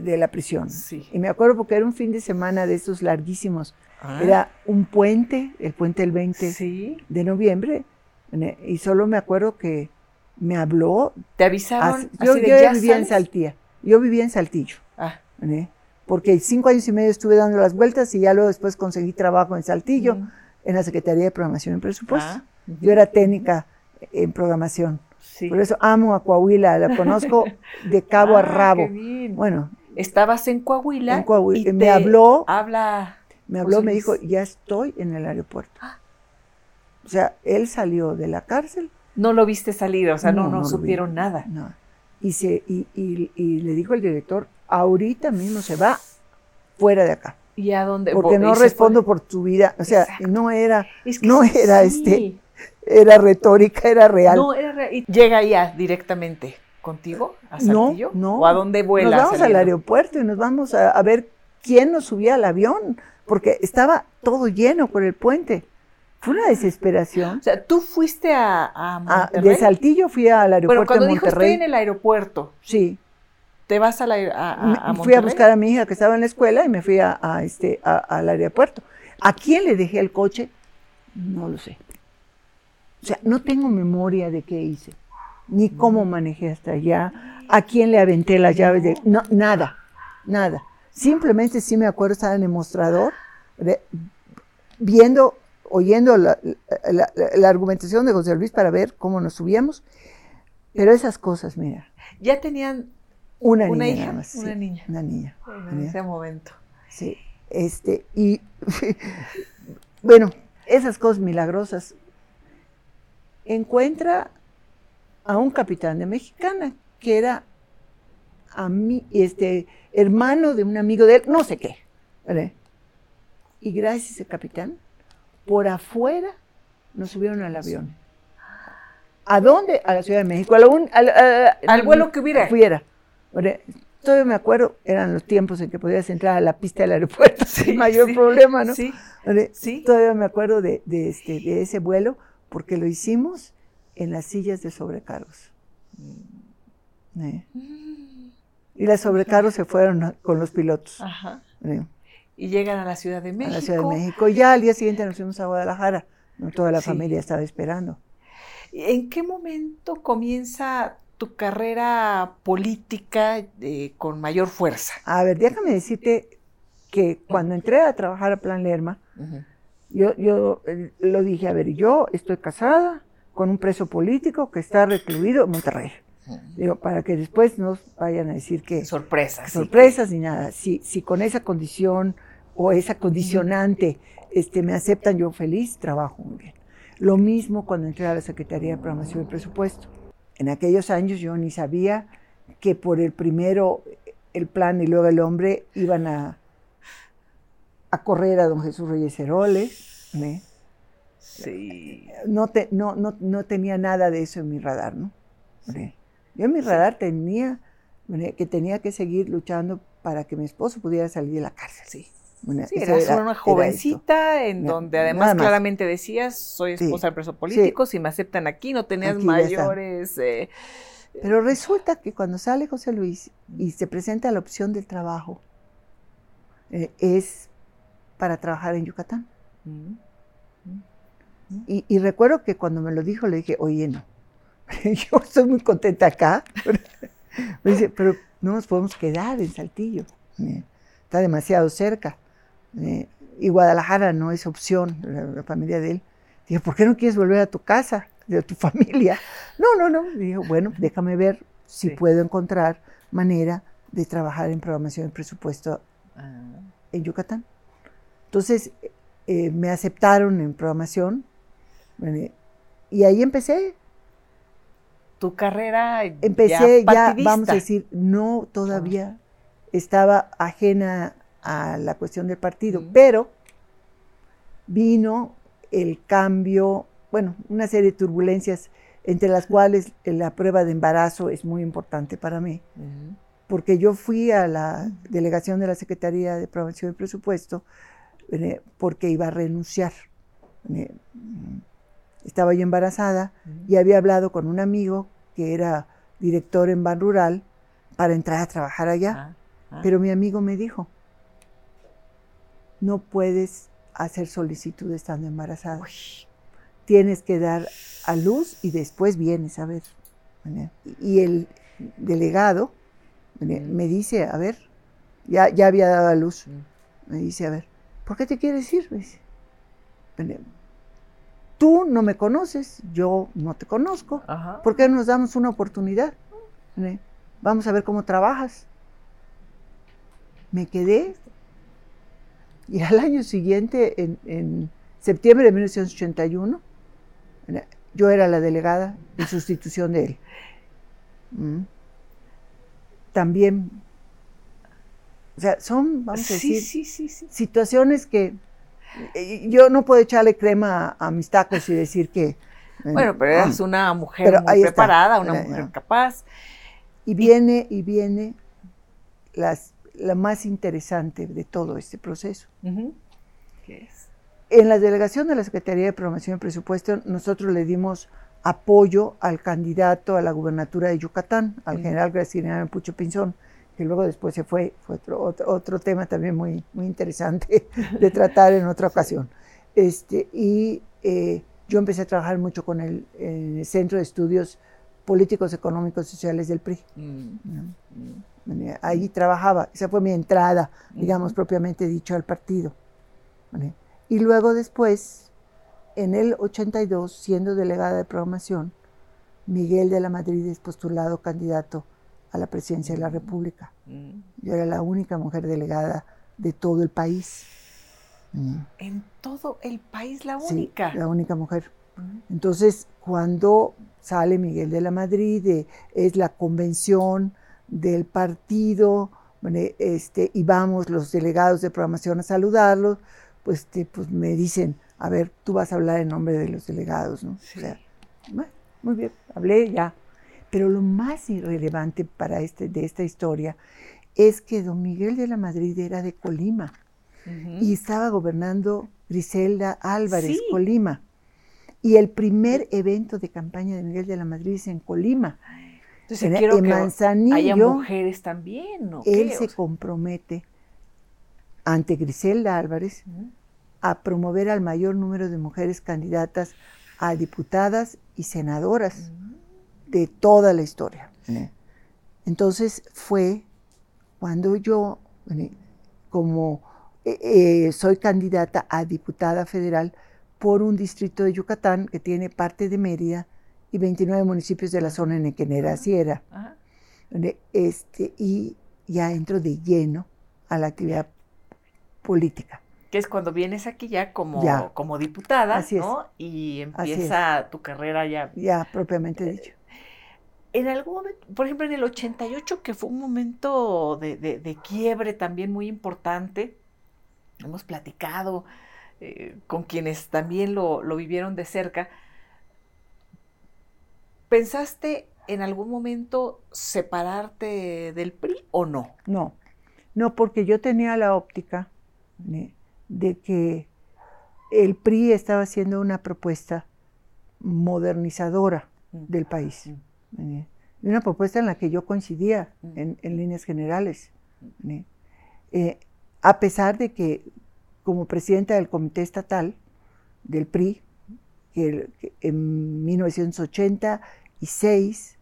de la prisión. Sí. Y me acuerdo porque era un fin de semana de esos larguísimos. Ah, Era un puente, el puente del 20 Sí. de noviembre, ¿eh? y solo me acuerdo que me habló. ¿Te avisaron? yo yo "¿Ya vivía en sales"? Saltilla, yo vivía en Saltillo, Ah, ¿eh? porque cinco años y medio estuve dando las vueltas y ya luego después conseguí trabajo en Saltillo, mm. en la Secretaría de Programación y Presupuesto. Ah. Yo era técnica en programación. Sí. Por eso amo a Coahuila, la conozco [LAUGHS] de cabo a Ah, rabo. Bueno, Estabas en Coahuila. En Coahuila. y Me te habló- Habla. me habló, me dijo, ya estoy en el aeropuerto. Ah. O sea, él salió de la cárcel. No lo viste salir, o sea, no, No, no, no lo vi. supieron nada. No. Y, se, y, y- y le dijo el director, ahorita mismo se va fuera de acá. ¿Y a dónde? Porque no respondo por tu vida. O sea, Exacto. no era, Es que no sí, era este, era retórica, era real. No, era real. ¿Y llega ya directamente contigo a Saltillo? no. ¿O a dónde vuela? Nos vamos al aeropuerto y nos vamos a, a ver quién nos subía al avión, porque estaba todo lleno por el puente. Fue una desesperación. O sea, tú fuiste a, a Monterrey. de Saltillo fui al aeropuerto cuando de dijo estoy Monterrey. en el aeropuerto, Sí, ¿te vas a, la, a, a fui a Monterrey? buscar a mi hija que estaba en la escuela y me fui a, este, al aeropuerto. ¿A quién le dejé el coche? No lo sé. O sea, no tengo memoria de qué hice, ni cómo manejé hasta allá, a quién le aventé las llaves de... No, nada, nada. Simplemente sí me acuerdo estar en el mostrador, de- viendo, oyendo la, la- la- la argumentación de José Luis para ver cómo nos subíamos. Pero esas cosas, mira, Ya tenían una, una niña hija, nada más, una sí, niña. Una niña. en ese momento. Sí, este, y [LAUGHS] bueno, esas cosas milagrosas. Encuentra a un capitán de mexicana que era a mí, este, hermano de un amigo de él, no sé qué. ¿vale? Y gracias capitán, por afuera nos subieron al avión. ¿A dónde? A la Ciudad de México. A la un- al, a- Al vuelo que hubiera. Fuera. ¿vale? Todavía me acuerdo, eran los tiempos en que podías entrar a la pista del aeropuerto [LAUGHS] sin mayor sí, problema, ¿no? Sí, ¿Vale? sí. Todavía me acuerdo de, de este, de ese vuelo porque lo hicimos en las sillas de sobrecargos. ¿eh? Y las sobrecargos se fueron a- con los pilotos Ajá. ¿eh? Y llegan a la Ciudad de a México. la Ciudad de México. Y ya al día siguiente nos fuimos a Guadalajara. ¿no? Toda la Sí. familia estaba esperando. ¿En qué momento comienza tu carrera política eh, con mayor fuerza? A ver, déjame decirte que cuando entré a trabajar a Plan Lerma, yo, yo eh, lo dije, a ver, yo estoy casada con un preso político que está recluido en Monterrey. Digo, para que después no vayan a decir que Sorpresas. sorpresas ni nada. Si, si con esa condición o esa condicionante este, me aceptan, yo feliz, trabajo muy bien. Lo mismo cuando entré a la Secretaría de Programación y Presupuesto. En aquellos años yo ni sabía que por el primero el plan y luego el hombre iban a, a correr a don Jesús Reyes Heroles. ¿eh? Sí. No, te- no, no, no tenía nada de eso en mi radar, ¿no? ¿Eh? Yo en mi radar tenía ¿eh? que tenía que seguir luchando para que mi esposo pudiera salir de la cárcel. Sí. Eso eras era- una jovencita en donde además claramente decías, soy Sí, esposa del preso político, si me aceptan aquí no tenías Aquí mayores... eh. Pero resulta que cuando sale José Luis y se presenta la opción del trabajo, eh, es para trabajar en Yucatán. mm, Y, y recuerdo que cuando me lo dijo le dije, oye, no, [LAUGHS] yo estoy muy contenta acá. [LAUGHS] Me dice, pero no nos podemos quedar en Saltillo. Está demasiado cerca. y Guadalajara no es opción, la, familia de él. Dije, ¿por qué no quieres volver a tu casa, de tu [LAUGHS] familia? No, no, no. Dijo, bueno, déjame ver si puedo encontrar manera de trabajar en programación y presupuesto ah. en Yucatán. Entonces, eh, me aceptaron en programación y ahí empecé. Tu carrera. Empecé ya, vamos a decir, no todavía estaba ajena a la cuestión del partido, pero vino el cambio, bueno, una serie de turbulencias entre las cuales la prueba de embarazo es muy importante para mí, porque yo fui a la delegación de la Secretaría de Promoción y Presupuesto eh, porque iba a renunciar. Eh, estaba yo embarazada y había hablado con un amigo que era director en Ban Rural para entrar a trabajar allá. Ah. Ah. Pero mi amigo me dijo, no puedes hacer solicitud estando embarazada. Tienes que dar a luz y después vienes a ver. Y el delegado me dice, a ver, ya, ya había dado a luz. Me dice, a ver, ¿por qué te quieres ir? Tú no me conoces, yo no te conozco. ¿Por qué no nos damos una oportunidad? Vamos a ver cómo trabajas me quedé y al año siguiente, en, septiembre de 1981, yo era la delegada en sustitución de él. Mm. También, o sea, son, vamos a decir, situaciones que eh, yo no puedo echarle crema a, mis tacos y decir que... Eh, bueno, pero eres ah, una mujer muy preparada, una mujer capaz. Y viene, y viene las la más interesante de todo este proceso. ¿Qué es? En la delegación de la Secretaría de Promoción y Presupuesto, nosotros le dimos apoyo al candidato a la gubernatura de Yucatán, al general Graciliano Pucho Pinzón, que luego después se fue, fue otro, otro, tema también muy, muy interesante [LAUGHS] de tratar en otra ocasión. Este, y eh, yo empecé a trabajar mucho con el, el, Centro de Estudios Políticos, Económicos y Sociales del PRI. Mm. Ahí trabajaba, esa fue mi entrada, digamos, propiamente dicho, al partido. Y luego después, en el 82, siendo delegada de programación, Miguel de la Madrid es postulado candidato a la presidencia de la República. Yo era la única mujer delegada de todo el país. En todo el país, la única. la única mujer. Entonces, cuando sale Miguel de la Madrid, eh, es la convención del partido, este, y vamos los delegados de programación a saludarlos, pues, este, pues me dicen, a ver, tú vas a hablar en nombre de los delegados, ¿no? O sea, muy bien, hablé ya. Pero lo más irrelevante para este, de esta historia es que don Miguel de la Madrid era de Colima y estaba gobernando Griselda Álvarez, Colima. Y el primer evento de campaña de Miguel de la Madrid es en Colima. Entonces, quiero que Manzanillo, haya mujeres también, ¿no? Él se compromete ante Griselda Álvarez a promover al mayor número de mujeres candidatas a diputadas y senadoras de toda la historia. Entonces fue cuando yo, como eh, eh, soy candidata a diputada federal por un distrito de Yucatán que tiene parte de Mérida, y 29 municipios de la zona en Equenera, así era. Este, y ya entro de lleno a la actividad política. Que es cuando vienes aquí ya como, como diputada, ¿no? Y empieza tu carrera ya. Ya, propiamente eh, dicho. En algún momento, por ejemplo, en el 88, que fue un momento de, quiebre también muy importante, hemos platicado eh, con quienes también lo, lo vivieron de cerca, ¿Pensaste en algún momento separarte del PRI o no? No, no, porque yo tenía la óptica de, que el PRI estaba haciendo una propuesta modernizadora mm. del país. Mm. Una propuesta en la que yo coincidía mm. en, líneas generales. Eh, a pesar de que como presidenta del comité estatal del PRI, que, en 1986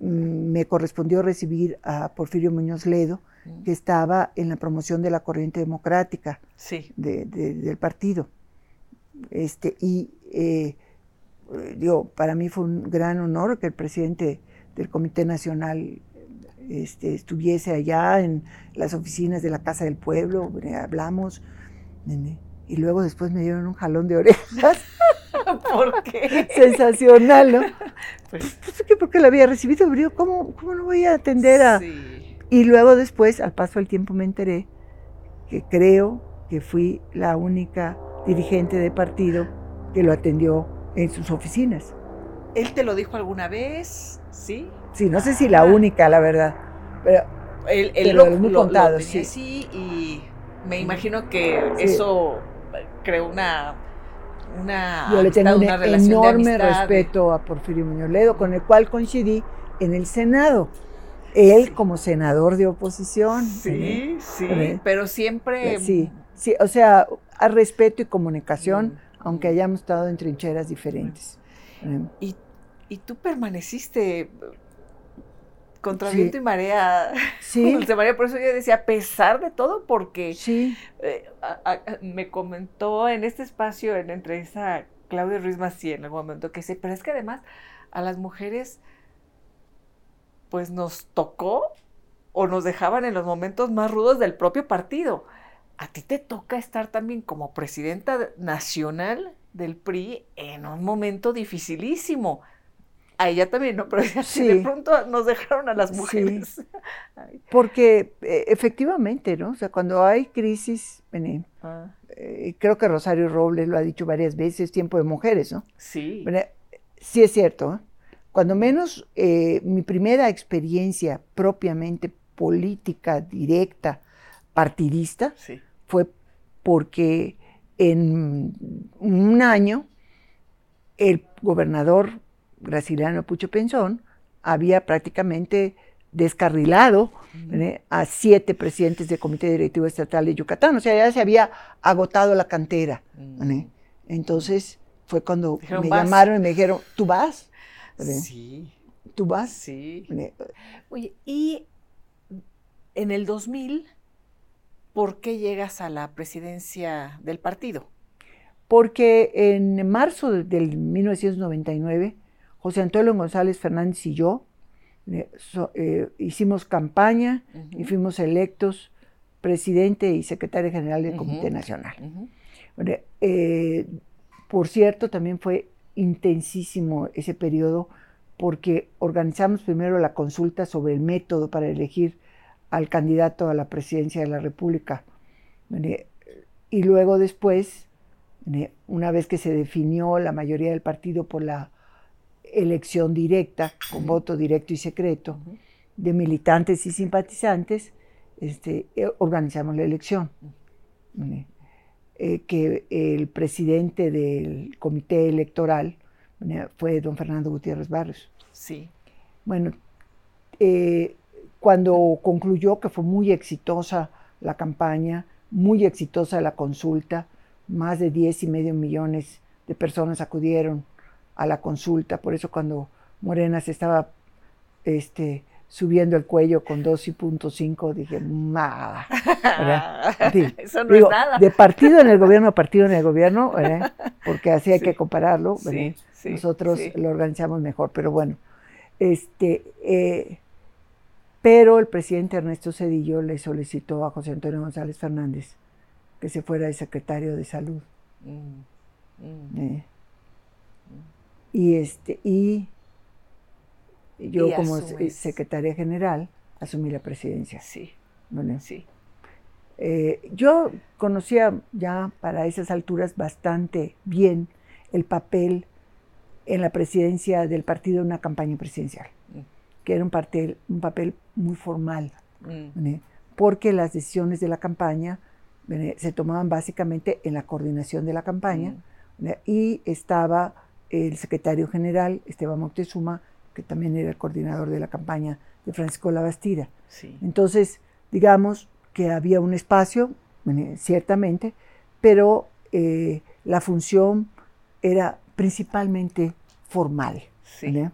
mm, me correspondió recibir a Porfirio Muñoz Ledo, que estaba en la promoción de la corriente democrática Sí. de- de- del partido. Este, y eh, digo, para mí fue un gran honor que el presidente del Comité Nacional este, estuviese allá en las oficinas de la Casa del Pueblo, eh, hablamos, eh, y luego después me dieron un jalón de orejas, [LAUGHS] ¿Por qué? sensacional, ¿no? [LAUGHS] Pues, Pues que porque lo había recibido, pero ¿cómo, ¿cómo no voy a atender a...? sí. Y luego después, al paso del tiempo, me enteré que creo que fui la única dirigente de partido que lo atendió en sus oficinas. ¿Él te lo dijo alguna vez? ¿Sí? Sí, no sé si la Ah. única, la verdad. Pero Él, él Pero lo, muy lo- lo contado, tenía sí. así y me imagino que Sí. eso creó una una yo le tengo un enorme de- respeto a Porfirio Muñoz Ledo, con el cual coincidí en el Senado. Él Sí. como senador de oposición. ¿eh? Sí, sí, ¿verdad? pero siempre Sí, sí, o sea, a respeto y comunicación, Mm, aunque hayamos estado en trincheras diferentes. ¿eh? Y, y tú permaneciste contra Sí. viento y marea. Sí, [LAUGHS] Dulce María, por eso yo decía, a pesar de todo, porque sí, eh, a- a- me comentó en este espacio, en la entrevista Claudio Ruiz Macié en algún momento, que sí, pero es que además a las mujeres, pues nos tocó o nos dejaban en los momentos más rudos del propio partido. A ti te toca estar también como presidenta nacional del PRI en un momento dificilísimo. A ella también, ¿no? Pero sí. de Sí. pronto nos dejaron a las Sí. mujeres. [LAUGHS] Ay, porque eh, efectivamente, ¿no? O sea, cuando hay crisis, ven, ah, eh, creo que Rosario Robles lo ha dicho varias veces, tiempo de mujeres, ¿no? sí. Sí es cierto, ¿eh? Cuando menos eh, mi primera experiencia propiamente política, directa, partidista, Sí. fue porque en un año el gobernador Graciliano Pucho Pensón había prácticamente descarrilado ¿eh? a siete presidentes del Comité Directivo Estatal de Yucatán. O sea, ya se había agotado la cantera. Mm. ¿eh? Entonces fue cuando Dijeron, me "Vas". llamaron y me dijeron, ¿tú vas? ¿Eh? Sí, ¿Tú vas? sí. ¿Eh? Oye, y en el 2000, ¿por qué llegas a la presidencia del partido? Porque en marzo de- del 1999, José Antonio González Fernández y yo eh, so- eh, hicimos campaña y fuimos electos presidente y secretario general del. Comité Nacional. eh, por cierto, también fue intensísimo ese periodo porque organizamos primero la consulta sobre el método para elegir al candidato a la presidencia de la República. Y luego después, una vez que se definió la mayoría del partido por la elección directa, con voto directo y secreto, de militantes y simpatizantes, este, eh, organizamos la elección. Eh, que el presidente del comité electoral fue don Fernando Gutiérrez Barrios. Sí. Bueno, eh, cuando concluyó que fue muy exitosa la campaña, muy exitosa la consulta, más de 10 y medio millones de personas acudieron a la consulta, por eso cuando Morena se estaba este, subiendo el cuello con 2.5, dije. ¿verdad? [LAUGHS] Sí. Eso no Digo, es nada. de partido en el gobierno a partido en el gobierno, ¿verdad? porque así hay Sí. que compararlo. Nosotros lo organizamos mejor, pero bueno. Este, eh, pero el presidente Ernesto Cedillo le solicitó a José Antonio González Fernández que se fuera de secretario de salud. Mm, mm. ¿eh? Y este, y yo Y como asumes. secretaria general asumí la presidencia. Sí, Bueno, sí. Eh, yo conocía ya para esas alturas bastante bien el papel en la presidencia del partido en una campaña presidencial. Que era un, papel, un papel muy formal, Mm, porque las decisiones de la campaña se tomaban básicamente en la coordinación de la campaña mm. y estaba el secretario general, Esteban Moctezuma, que también era el coordinador de la campaña de Francisco Labastida. Sí. Entonces, digamos que había un espacio, ciertamente, pero eh, la función era principalmente formal. Sí.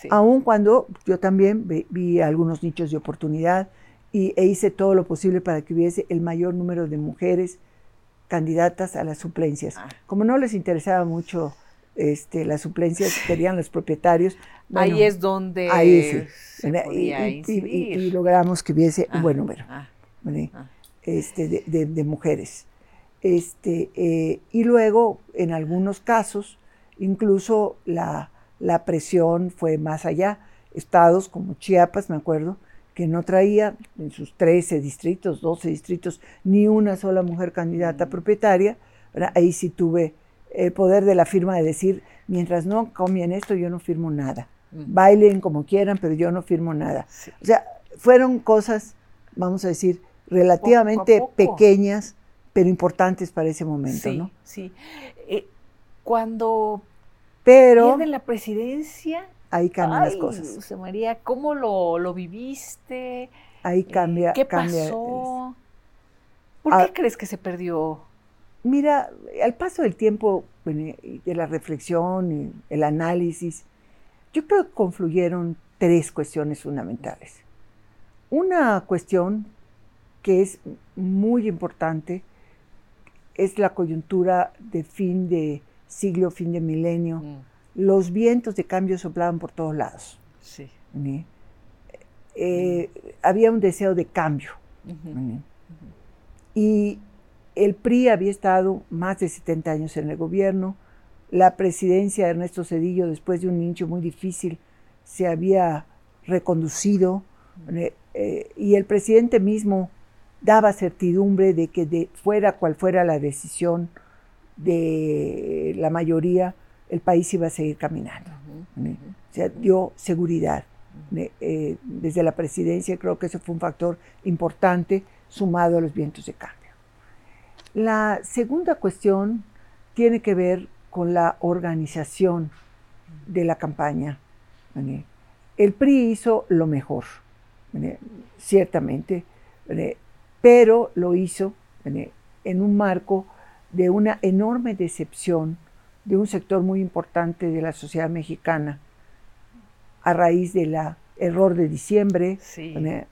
Sí. Aun cuando yo también vi, vi algunos nichos de oportunidad y, e hice todo lo posible para que hubiese el mayor número de mujeres candidatas a las suplencias. Ah. Como no les interesaba mucho este, las suplencias, querían los propietarios. ahí es donde ahí sí. se Y- podía y, y- y- incidir. y logramos que hubiese Ah, un buen número ah, ¿vale? ah. este, de, de- de mujeres. Este, eh, y luego, en algunos casos, incluso la, la presión fue más allá. Estados como Chiapas, me acuerdo, que no traía en sus 13 distritos, 12 distritos, ni una sola mujer candidata Mm. propietaria. ¿verdad? Ahí sí tuve el poder de la firma de decir, mientras no cambien esto, yo no firmo nada. Mm. Bailen como quieran, pero yo no firmo nada. Sí. O sea, fueron cosas, vamos a decir, relativamente poco. pequeñas, pero importantes para ese momento, sí, ¿no? sí. Eh, cuando Pero pierde la presidencia, ahí cambian las ay, cosas. José María, ¿cómo lo, lo viviste? Ahí Eh, cambia. ¿Qué cambia. pasó? ¿Por Ah. qué crees que se perdió? Mira, al paso del tiempo, de la reflexión y el análisis, yo creo que confluyeron tres cuestiones fundamentales. Una cuestión que es muy importante es la coyuntura de fin de siglo, fin de milenio. Mm, Los vientos de cambio soplaban por todos lados. sí. ¿sí? Eh, había un deseo de cambio. Y el PRI había estado más de 70 años en el gobierno. La presidencia de Ernesto Cedillo, después de un nicho muy difícil, se había reconducido. eh, eh, y el presidente mismo daba certidumbre de que de fuera cual fuera la decisión de la mayoría, el país iba a seguir caminando. ¿sí? O sea, dio seguridad. Eh, desde la presidencia creo que ese fue un factor importante sumado a los vientos de cambio. La segunda cuestión tiene que ver con la organización de la campaña. ¿sí? El PRI hizo lo mejor, ¿sí? ciertamente, pero lo hizo en un marco de una enorme decepción de un sector muy importante de la sociedad mexicana a raíz del error de diciembre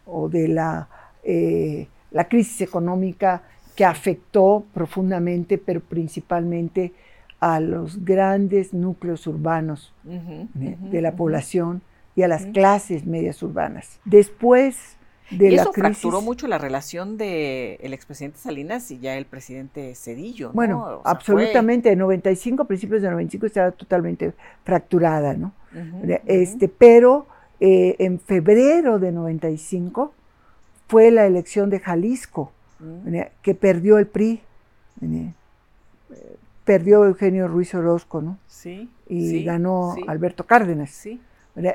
o de la, eh, la crisis económica que afectó profundamente, pero principalmente a los grandes núcleos urbanos de la población y a las clases medias urbanas. Después de y la eso crisis, fracturó mucho la relación del el expresidente Salinas y ya el presidente Cedillo, ¿no? Bueno, O sea, fue- absolutamente, en 95, principios de 95 estaba totalmente fracturada, ¿no? Este, pero eh, en febrero de 95 fue la elección de Jalisco, Mm, que perdió el PRI, perdió Eugenio Ruiz Orozco, ¿no? Sí. Y sí, ganó sí, Alberto Cárdenas. Sí.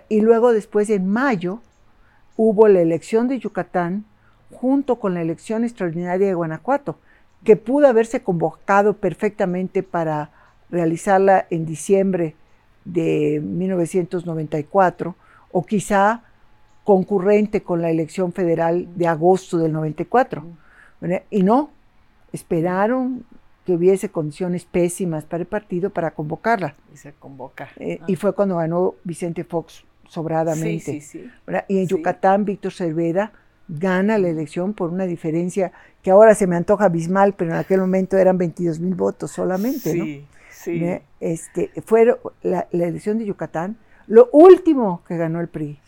Y luego después en mayo hubo la elección de Yucatán junto con la elección extraordinaria de Guanajuato, que pudo haberse convocado perfectamente para realizarla en diciembre de 1994 o quizá concurrente con la elección federal de agosto del 94. ¿verdad? Y no, esperaron que hubiese condiciones pésimas para el partido para convocarla. Y se convoca. Eh, Ah. Y fue cuando ganó Vicente Fox sobradamente. Sí, sí, sí. Y en. Yucatán, Víctor Cervera gana la elección por una diferencia que ahora se me antoja abismal, pero en aquel momento eran 22 mil votos solamente. ¿no? Sí. Este, fue la, la elección de Yucatán, lo último que ganó el PRI.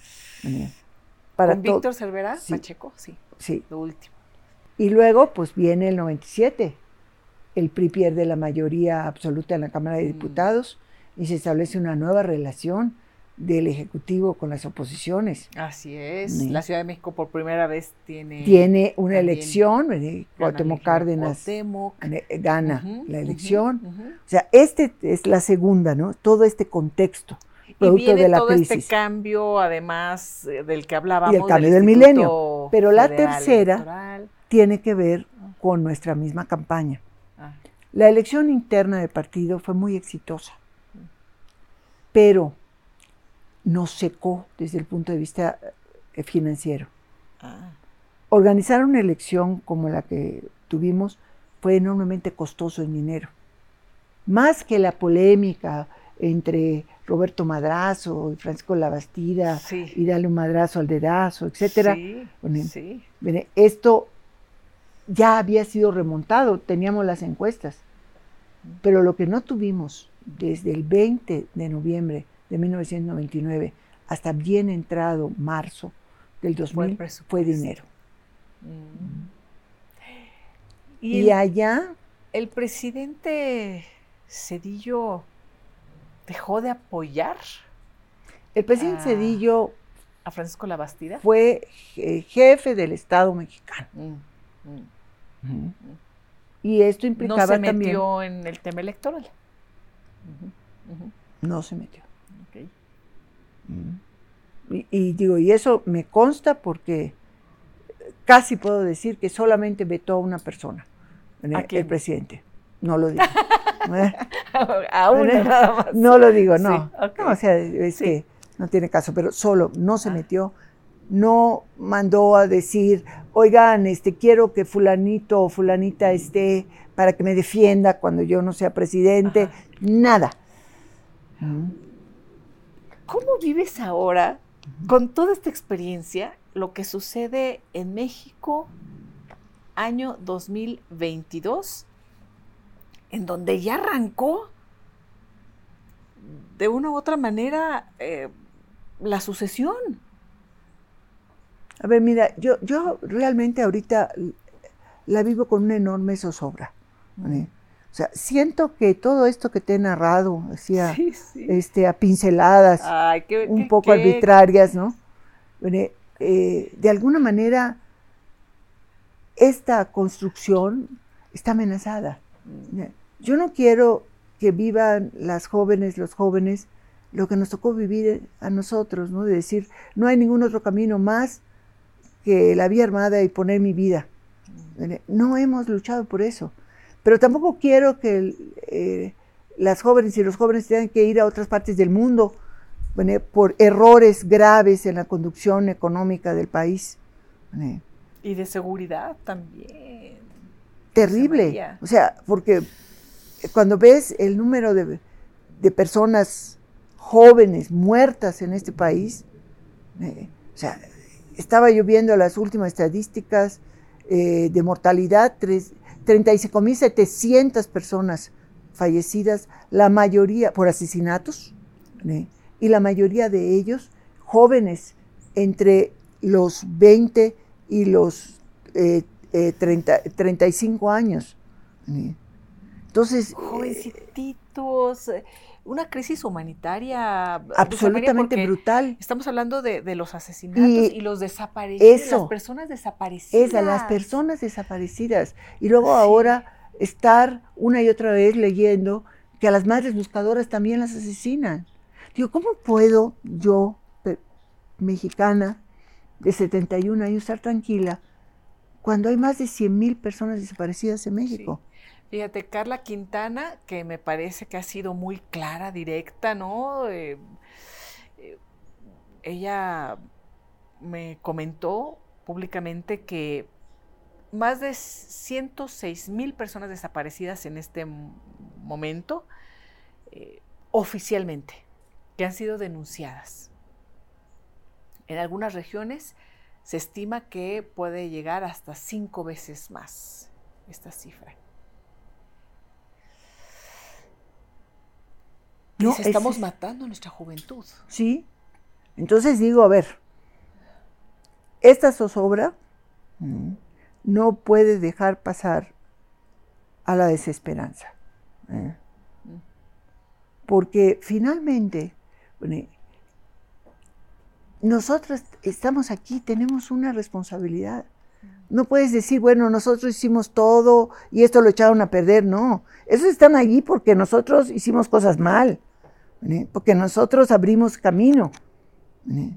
Para ¿Con to- Víctor Cervera? Pacheco, sí, Sí. lo último. Y luego, pues viene el 97. El PRI pierde la mayoría absoluta en la Cámara de Mm. Diputados y se establece una nueva relación del Ejecutivo con las oposiciones. Así es. Sí. La Ciudad de México por primera vez tiene... Tiene una elección, gana Cuauhtémoc Cárdenas Cuauhtémoc. eh, gana Ujú, la elección. O sea, este es la segunda, ¿no? Todo este contexto, Y producto viene de la todo crisis. este cambio, además eh, del que hablábamos. Y el cambio del milenio. Pero la tercera- Electoral. Tiene que ver con nuestra misma campaña. Ah, La elección interna del partido fue muy exitosa, pero nos secó desde el punto de vista eh, financiero. ah, Organizar una elección como la que tuvimos fue enormemente costoso en dinero. Más que la polémica entre Roberto Madrazo y Francisco Labastida Sí. y darle un madrazo al dedazo, etcétera. Sí, Bueno, sí. Mire, Esto ya había sido remontado, teníamos las encuestas, pero lo que no tuvimos desde el 20 de noviembre de 1999 hasta bien entrado marzo del 2000 fue, presupuesto. dinero. Mm. Y, Y, el, allá, el presidente Cedillo dejó de apoyar el presidente. Cedillo a Francisco Labastida. fue je- jefe del Estado mexicano. Mm, mm. Y esto No implicaba se también... metió en el tema electoral. No se metió. Y, y digo, y eso me consta porque casi puedo decir que solamente vetó a una persona, el, ¿A quién? el presidente. No lo digo. [LAUGHS] ¿eh? A nada más. no lo digo, no. Sí. No, o sea, es Sí. que no tiene caso, pero solo no se Ah. metió, no mandó a decir, oigan, este, quiero que fulanito o fulanita esté para que me defienda cuando yo no sea presidente, Ajá. nada. Mm. ¿Cómo vives ahora, con toda esta experiencia, lo que sucede en México año 2022, en donde ya arrancó de una u otra manera eh, la sucesión? A ver, mira, yo, yo realmente ahorita la vivo con una enorme zozobra. ¿vale? O sea, siento que todo esto que te he narrado, decía, Sí, sí. este, a pinceladas, Ay, qué- un qué- poco qué- arbitrarias, ¿no? Eh, de alguna manera, esta construcción está amenazada. Yo no quiero que vivan las jóvenes, los jóvenes, lo que nos tocó vivir a nosotros, ¿no? De decir, no hay ningún otro camino más que la vía armada y poner mi vida. ¿Vale? No hemos luchado por eso. Pero tampoco quiero que eh, las jóvenes y los jóvenes tengan que ir a otras partes del mundo ¿vale? por errores graves en la conducción económica del país. ¿vale? Y de seguridad también. terrible. O sea, porque cuando ves el número de, de personas jóvenes muertas en este país, eh, o sea, estaba yo viendo las últimas estadísticas eh, de mortalidad, tres- 35.700 personas fallecidas, la mayoría por asesinatos, y la mayoría de ellos jóvenes entre los 20 y los eh, eh, 30 35 años. Entonces, eh, Jovencititos, una crisis humanitaria María, absolutamente brutal. Estamos hablando de, de los asesinatos Y y, los desaparecidos, eso. las personas desaparecidas. Es a las personas desaparecidas. Y luego ahora estar una y otra vez leyendo que a las madres buscadoras también las asesinan. Digo, ¿cómo puedo yo, mexicana, de 71 años, estar tranquila cuando hay más de 100 mil personas desaparecidas en México? Fíjate, Carla Quintana, que me parece que ha sido muy clara, directa, ¿no? Eh, eh, ella me comentó públicamente que más de 106 mil personas desaparecidas en este momento, eh, oficialmente, que han sido denunciadas. En algunas regiones se estima que puede llegar hasta cinco veces más esta cifra. No, estamos es- matando nuestra juventud. ¿Sí? Entonces digo, a ver, esta zozobra mm, no puede dejar pasar a la desesperanza. ¿eh? Porque finalmente, bueno, nosotros estamos aquí, tenemos una responsabilidad. No puedes decir, bueno, nosotros hicimos todo y esto lo echaron a perder. No, esos están allí porque nosotros hicimos cosas mal, ¿eh? porque nosotros abrimos camino. ¿eh?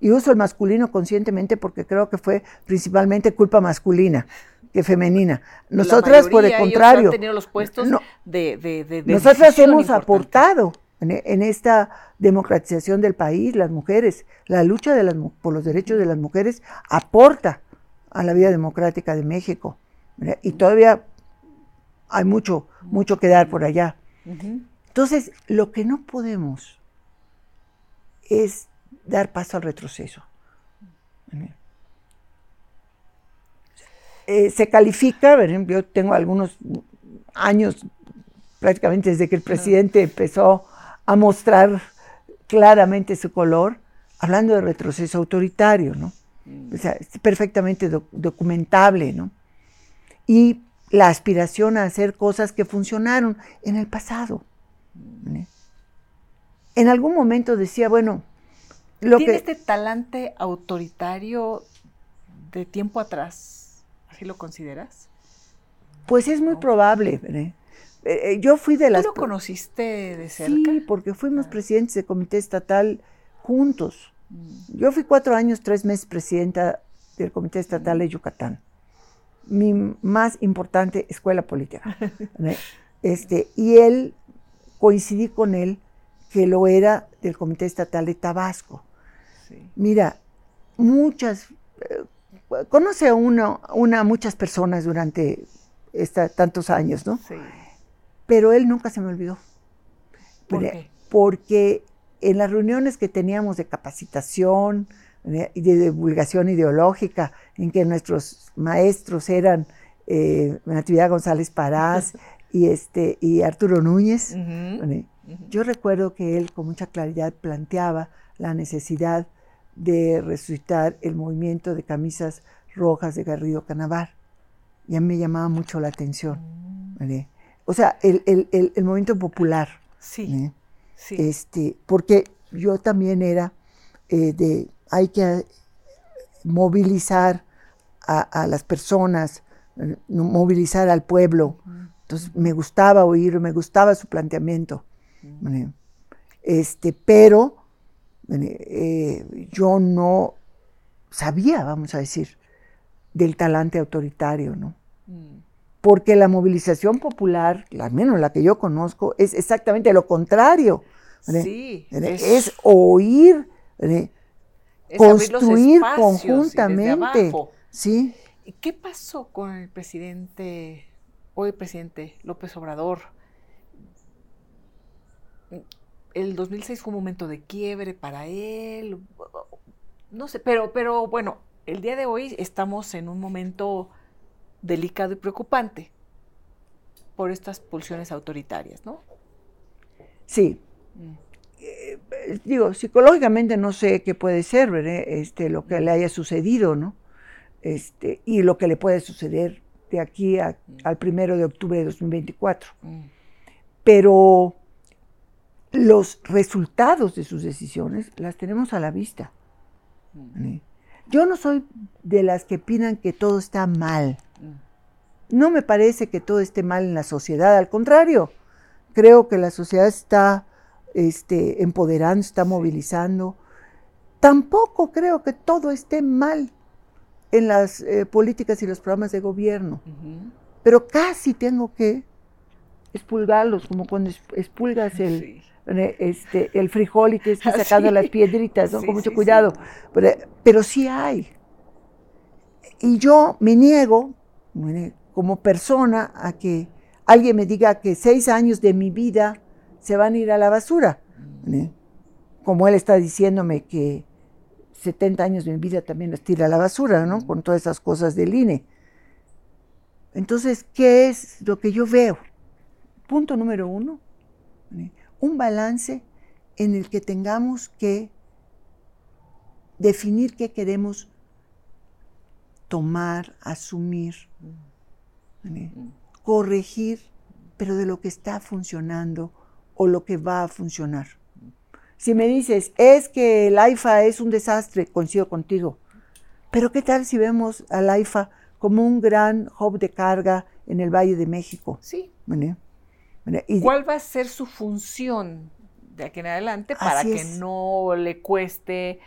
Y uso el masculino conscientemente porque creo que fue principalmente culpa masculina que femenina. Nosotras, por el contrario, han tenido los puestos no, de, de, de- de nosotras hemos importante. aportado en, en esta democratización del país, las mujeres, la lucha de las, por los derechos de las mujeres aporta a la vida democrática de México. ¿verdad? Y todavía hay mucho, mucho que dar por allá. Ujú. Entonces, lo que no podemos es dar paso al retroceso. Eh, se califica, yo tengo algunos años prácticamente desde que el presidente empezó a mostrar claramente su color, hablando de retroceso autoritario, ¿no? O sea, es perfectamente documentable, ¿no? Y la aspiración a hacer cosas que funcionaron en el pasado. En algún momento decía, bueno, lo ¿Tiene este talante autoritario de tiempo atrás? ¿Así lo consideras? Pues es muy probable. ¿eh? Eh, yo fui de las... ¿Tú lo conociste de cerca? Sí, porque fuimos ah. presidentes del comité estatal juntos. Mm. Yo fui cuatro años, tres meses presidenta del comité estatal de Yucatán. Mi más importante escuela política. [LAUGHS] este, y él, coincidí con él, que lo era del comité estatal de Tabasco. Mira, muchas... Eh, conoce a uno, una, muchas personas durante esta, tantos años, ¿no? Sí pero él nunca se me olvidó. Porque en las reuniones que teníamos de capacitación y de divulgación ideológica, en que nuestros maestros eran eh, Natividad González Parás [LAUGHS] y, este, y Arturo Núñez, yo recuerdo que él con mucha claridad planteaba la necesidad de resucitar el movimiento de camisas rojas de Garrido Canavar. Y a mí me llamaba mucho la atención. Mm o sea, el, movimiento popular. Sí, sí. Este, porque yo también era eh, de, hay que movilizar a, las personas, movilizar al pueblo. Entonces me gustaba oír, me gustaba su planteamiento. Este, pero eh, yo no sabía, vamos a decir, del talante autoritario, ¿no? Mm porque la movilización popular, al menos la que yo conozco, es exactamente lo contrario. Sí, es, oír, construir conjuntamente. ¿sí? ¿Y qué pasó con el presidente, hoy presidente López Obrador? El 2006 fue un momento de quiebre para él, no sé, pero, pero bueno, el día de hoy estamos en un momento delicado y preocupante por estas pulsiones autoritarias, ¿no? Sí. Mm. Eh, digo, psicológicamente no sé qué puede ser, ¿verdad? Este, lo que le haya sucedido, ¿no? Este, y lo que le puede suceder de aquí mm. al primero de octubre de 2024. Mm. Pero los resultados de sus decisiones las tenemos a la vista. Yo no soy de las que opinan que todo está mal. No me parece que todo esté mal en la sociedad, al contrario, creo que la sociedad está este, empoderando, está movilizando. Tampoco creo que todo esté mal en las eh, políticas y los programas de gobierno, pero casi tengo que expulgarlos, como cuando expulgas el, este, el frijol y te estás [LAUGHS] sacando las piedritas, con mucho cuidado. Pero, pero sí hay. Y yo me niego, como persona a que alguien me diga que seis años de mi vida se van a ir a la basura. Como él está diciéndome que 70 años de mi vida también los tira a la basura, ¿no? Con todas esas cosas del INE. Entonces, ¿qué es lo que yo veo? Punto número uno, un balance en el que tengamos que definir qué queremos tomar, asumir, corregir, pero de lo que está funcionando o lo que va a funcionar. Si me dices, es que el AIFA es un desastre, coincido contigo. Pero ¿qué tal si vemos al AIFA como un gran hub de carga en el Valle de México? Sí. ¿Y ¿Cuál va a ser su función de aquí en adelante para que no le cueste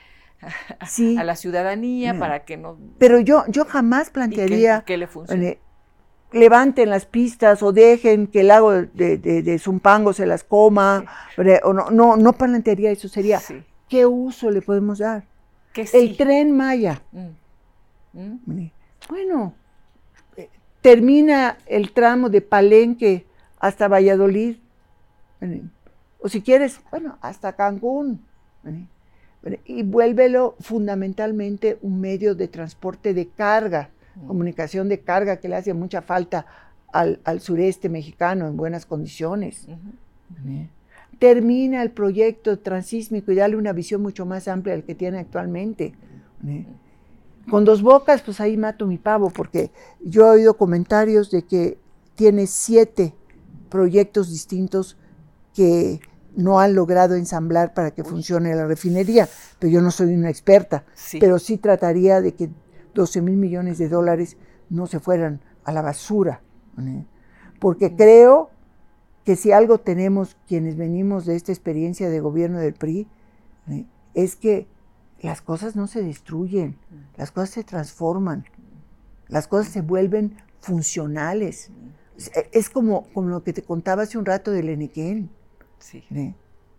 a, la ciudadanía para que no... Pero yo, yo jamás plantearía que, le levanten las pistas o dejen que el lago de, de, Zumpango se las coma, o no, no, no plantearía eso, sería ¿qué uso le podemos dar? El tren Maya. Mm. ¿Mm? Bueno, eh, termina el tramo de Palenque hasta Valladolid, o si quieres, bueno, hasta Cancún y vuélvelo fundamentalmente un medio de transporte de carga, comunicación de carga que le hace mucha falta al, sureste mexicano en buenas condiciones. Termina el proyecto transísmico y dale una visión mucho más amplia del que tiene actualmente. Con dos bocas, pues ahí mato mi pavo, porque yo he oído comentarios de que tiene siete proyectos distintos que no han logrado ensamblar para que funcione la refinería, pero yo no soy una experta, pero sí trataría de que 12 mil millones de dólares no se fueran a la basura, porque creo que si algo tenemos quienes venimos de esta experiencia de gobierno del PRI, es que las cosas no se destruyen, las cosas se transforman, las cosas se vuelven funcionales. Es como, como lo que te contaba hace un rato del Enequén.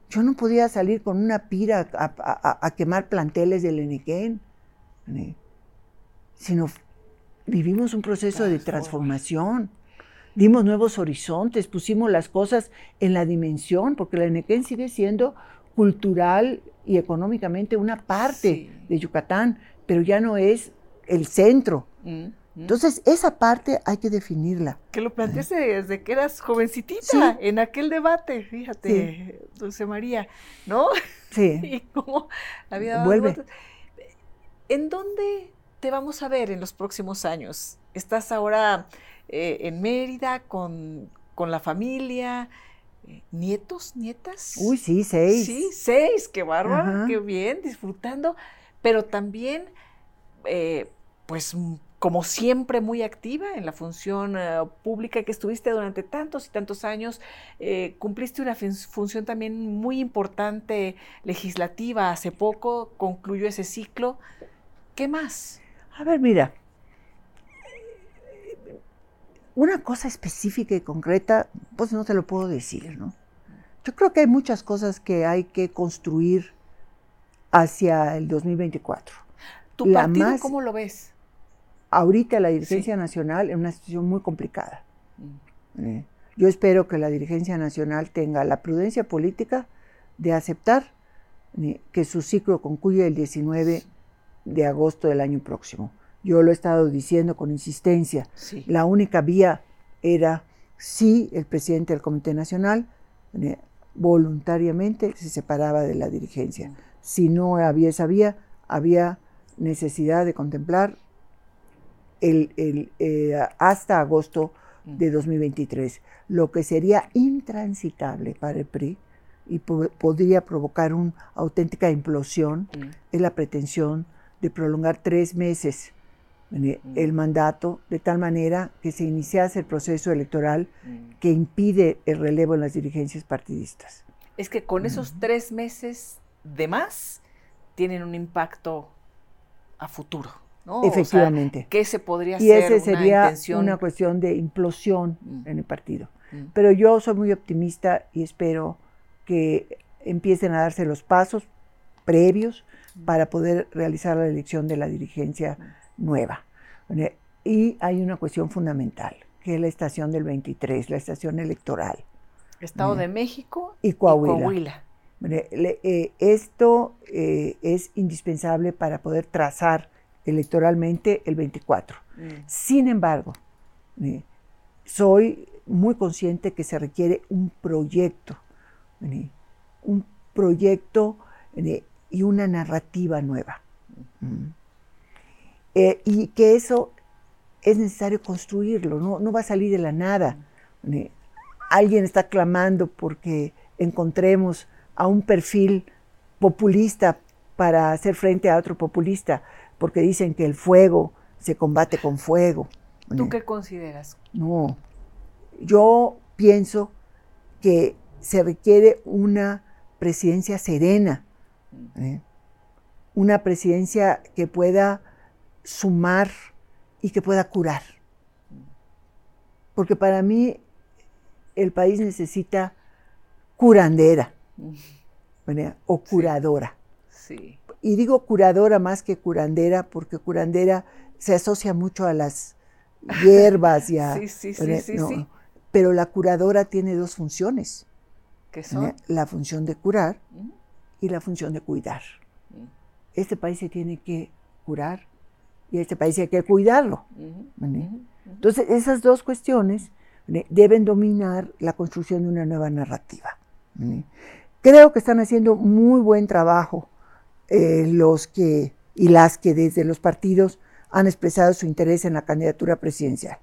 Yo no podía salir con una pira a, quemar planteles del Enequén, sino vivimos un proceso de transformación. Dimos nuevos horizontes, pusimos las cosas en la dimensión, porque el Enequén sigue siendo cultural y económicamente una parte de Yucatán, pero ya no es el centro. Mm. Entonces, esa parte hay que definirla. Que lo planteaste desde que eras jovencitita, en aquel debate, fíjate, Dulce María, ¿no? Sí. [LAUGHS] y cómo la vida Vuelve. ¿En dónde te vamos a ver en los próximos años? ¿Estás ahora eh, en Mérida con, la familia? Eh, ¿Nietos, nietas? Uy, sí, seis. Sí, seis, qué bárbaro, qué bien, disfrutando, pero también, eh, pues como siempre muy activa en la función eh, pública que estuviste durante tantos y tantos años. Eh, cumpliste una función también muy importante legislativa hace poco, concluyó ese ciclo. ¿Qué más? A ver, mira, una cosa específica y concreta, pues no te lo puedo decir, ¿no? Yo creo que hay muchas cosas que hay que construir hacia el 2024. ¿Tu partido cómo lo ves? ahorita la dirigencia nacional en una situación muy complicada. Mm. Eh, yo espero que la dirigencia nacional tenga la prudencia política de aceptar eh, que su ciclo concluye el 19 de agosto del año próximo. Yo lo he estado diciendo con insistencia. La única vía era si el presidente del Comité Nacional eh, voluntariamente se separaba de la dirigencia. Mm. Si no había esa vía, había necesidad de contemplar el, eh, hasta agosto de 2023, lo que sería intransitable para el PRI y podría provocar una auténtica implosión es la pretensión de prolongar tres meses el mandato de tal manera que se iniciase el proceso electoral que impide el relevo en las dirigencias partidistas. Es que con esos tres meses de más tienen un impacto a futuro. Efectivamente. ¿Qué se podría hacer? Y ese sería una, cuestión de implosión mm. en el partido. Mm. Pero yo soy muy optimista y espero que empiecen a darse los pasos previos mm. Para poder realizar la elección de la dirigencia nueva. Y hay una cuestión fundamental, que es la estación del 23, la estación electoral. Estado de México y Coahuila. Eh, esto eh, es indispensable para poder trazar electoralmente el 24. Mm. Sin embargo, eh, soy muy consciente que se requiere un proyecto, eh, un proyecto eh, y una narrativa nueva. Mm. y que eso es necesario construirlo, no, no va a salir de la nada. alguien está clamando porque encontremos a un perfil populista para hacer frente a otro populista porque dicen que el fuego se combate con fuego. ¿Tú qué consideras? No, yo pienso que se requiere una presidencia serena, ¿eh? una presidencia que pueda sumar y que pueda curar. Porque para mí el país necesita curandera o curadora. Sí y digo curadora más que curandera, porque curandera se asocia mucho a las [LAUGHS] hierbas y a... sí, sí, sí, sí, Pero la curadora tiene dos funciones. ¿Qué son? La función de curar y la función de cuidar. Este país se tiene que curar y este país hay que cuidarlo. Entonces, esas dos cuestiones deben dominar la construcción de una nueva narrativa. Creo que están haciendo muy buen trabajo eh, los que y las que desde los partidos han expresado su interés en la candidatura presidencial,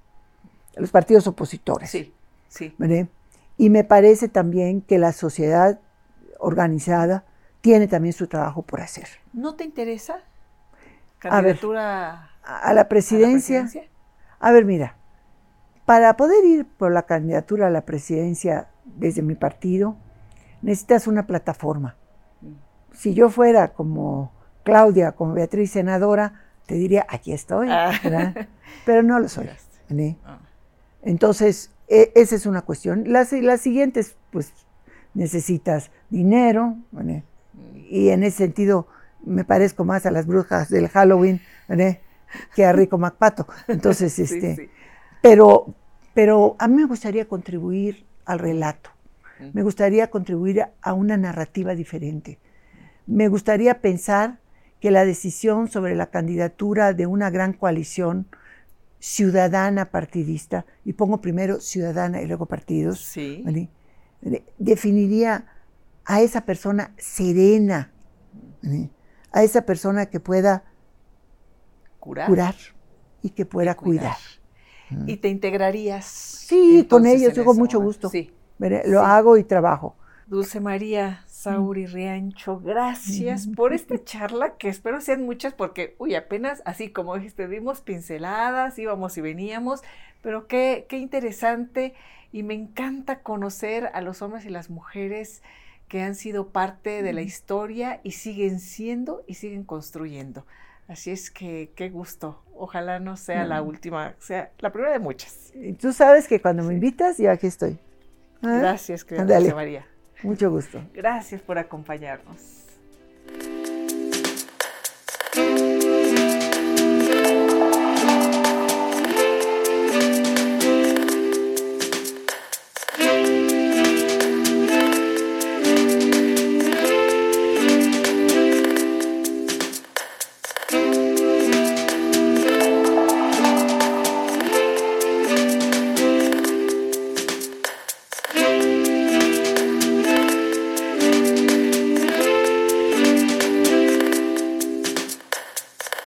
los partidos opositores. Sí, sí. Y me parece también que la sociedad organizada tiene también su trabajo por hacer. ¿No te interesa? Candidatura a, la presidencia. A ver, mira, para poder ir por la candidatura a la presidencia desde mi partido, necesitas una plataforma. Mm. Si yo fuera como Claudia, como Beatriz senadora, te diría, aquí estoy, ah. pero no lo soy. Ah. Entonces, e, esa es una cuestión. Las, las siguientes, pues, necesitas dinero, mm. Y en ese sentido me parezco más a las brujas del Halloween que a Rico MacPato. Entonces, [LAUGHS] este, Pero, pero a mí me gustaría contribuir al relato, me gustaría contribuir a una narrativa diferente, me gustaría pensar que la decisión sobre la candidatura de una gran coalición ciudadana partidista, y pongo primero ciudadana y luego partidos, definiría a esa persona serena, a esa persona que pueda curar, y que pueda cuidar. ¿Y te integrarías? Sí, con ellos, yo con mucho gusto. Sí. Lo hago y trabajo. Dulce María, Sauri Riancho, gracias por esta charla que espero sean muchas porque, uy, apenas así como dijiste, vimos pinceladas, íbamos y veníamos, pero qué, qué interesante y me encanta conocer a los hombres y las mujeres que han sido parte de la historia y siguen siendo y siguen construyendo. Así es que qué gusto. Ojalá no sea la última, sea la primera de muchas. Tú sabes que cuando me invitas, yo aquí estoy. ¿Ah? Gracias, querida María. Mucho gusto. Gracias por acompañarnos.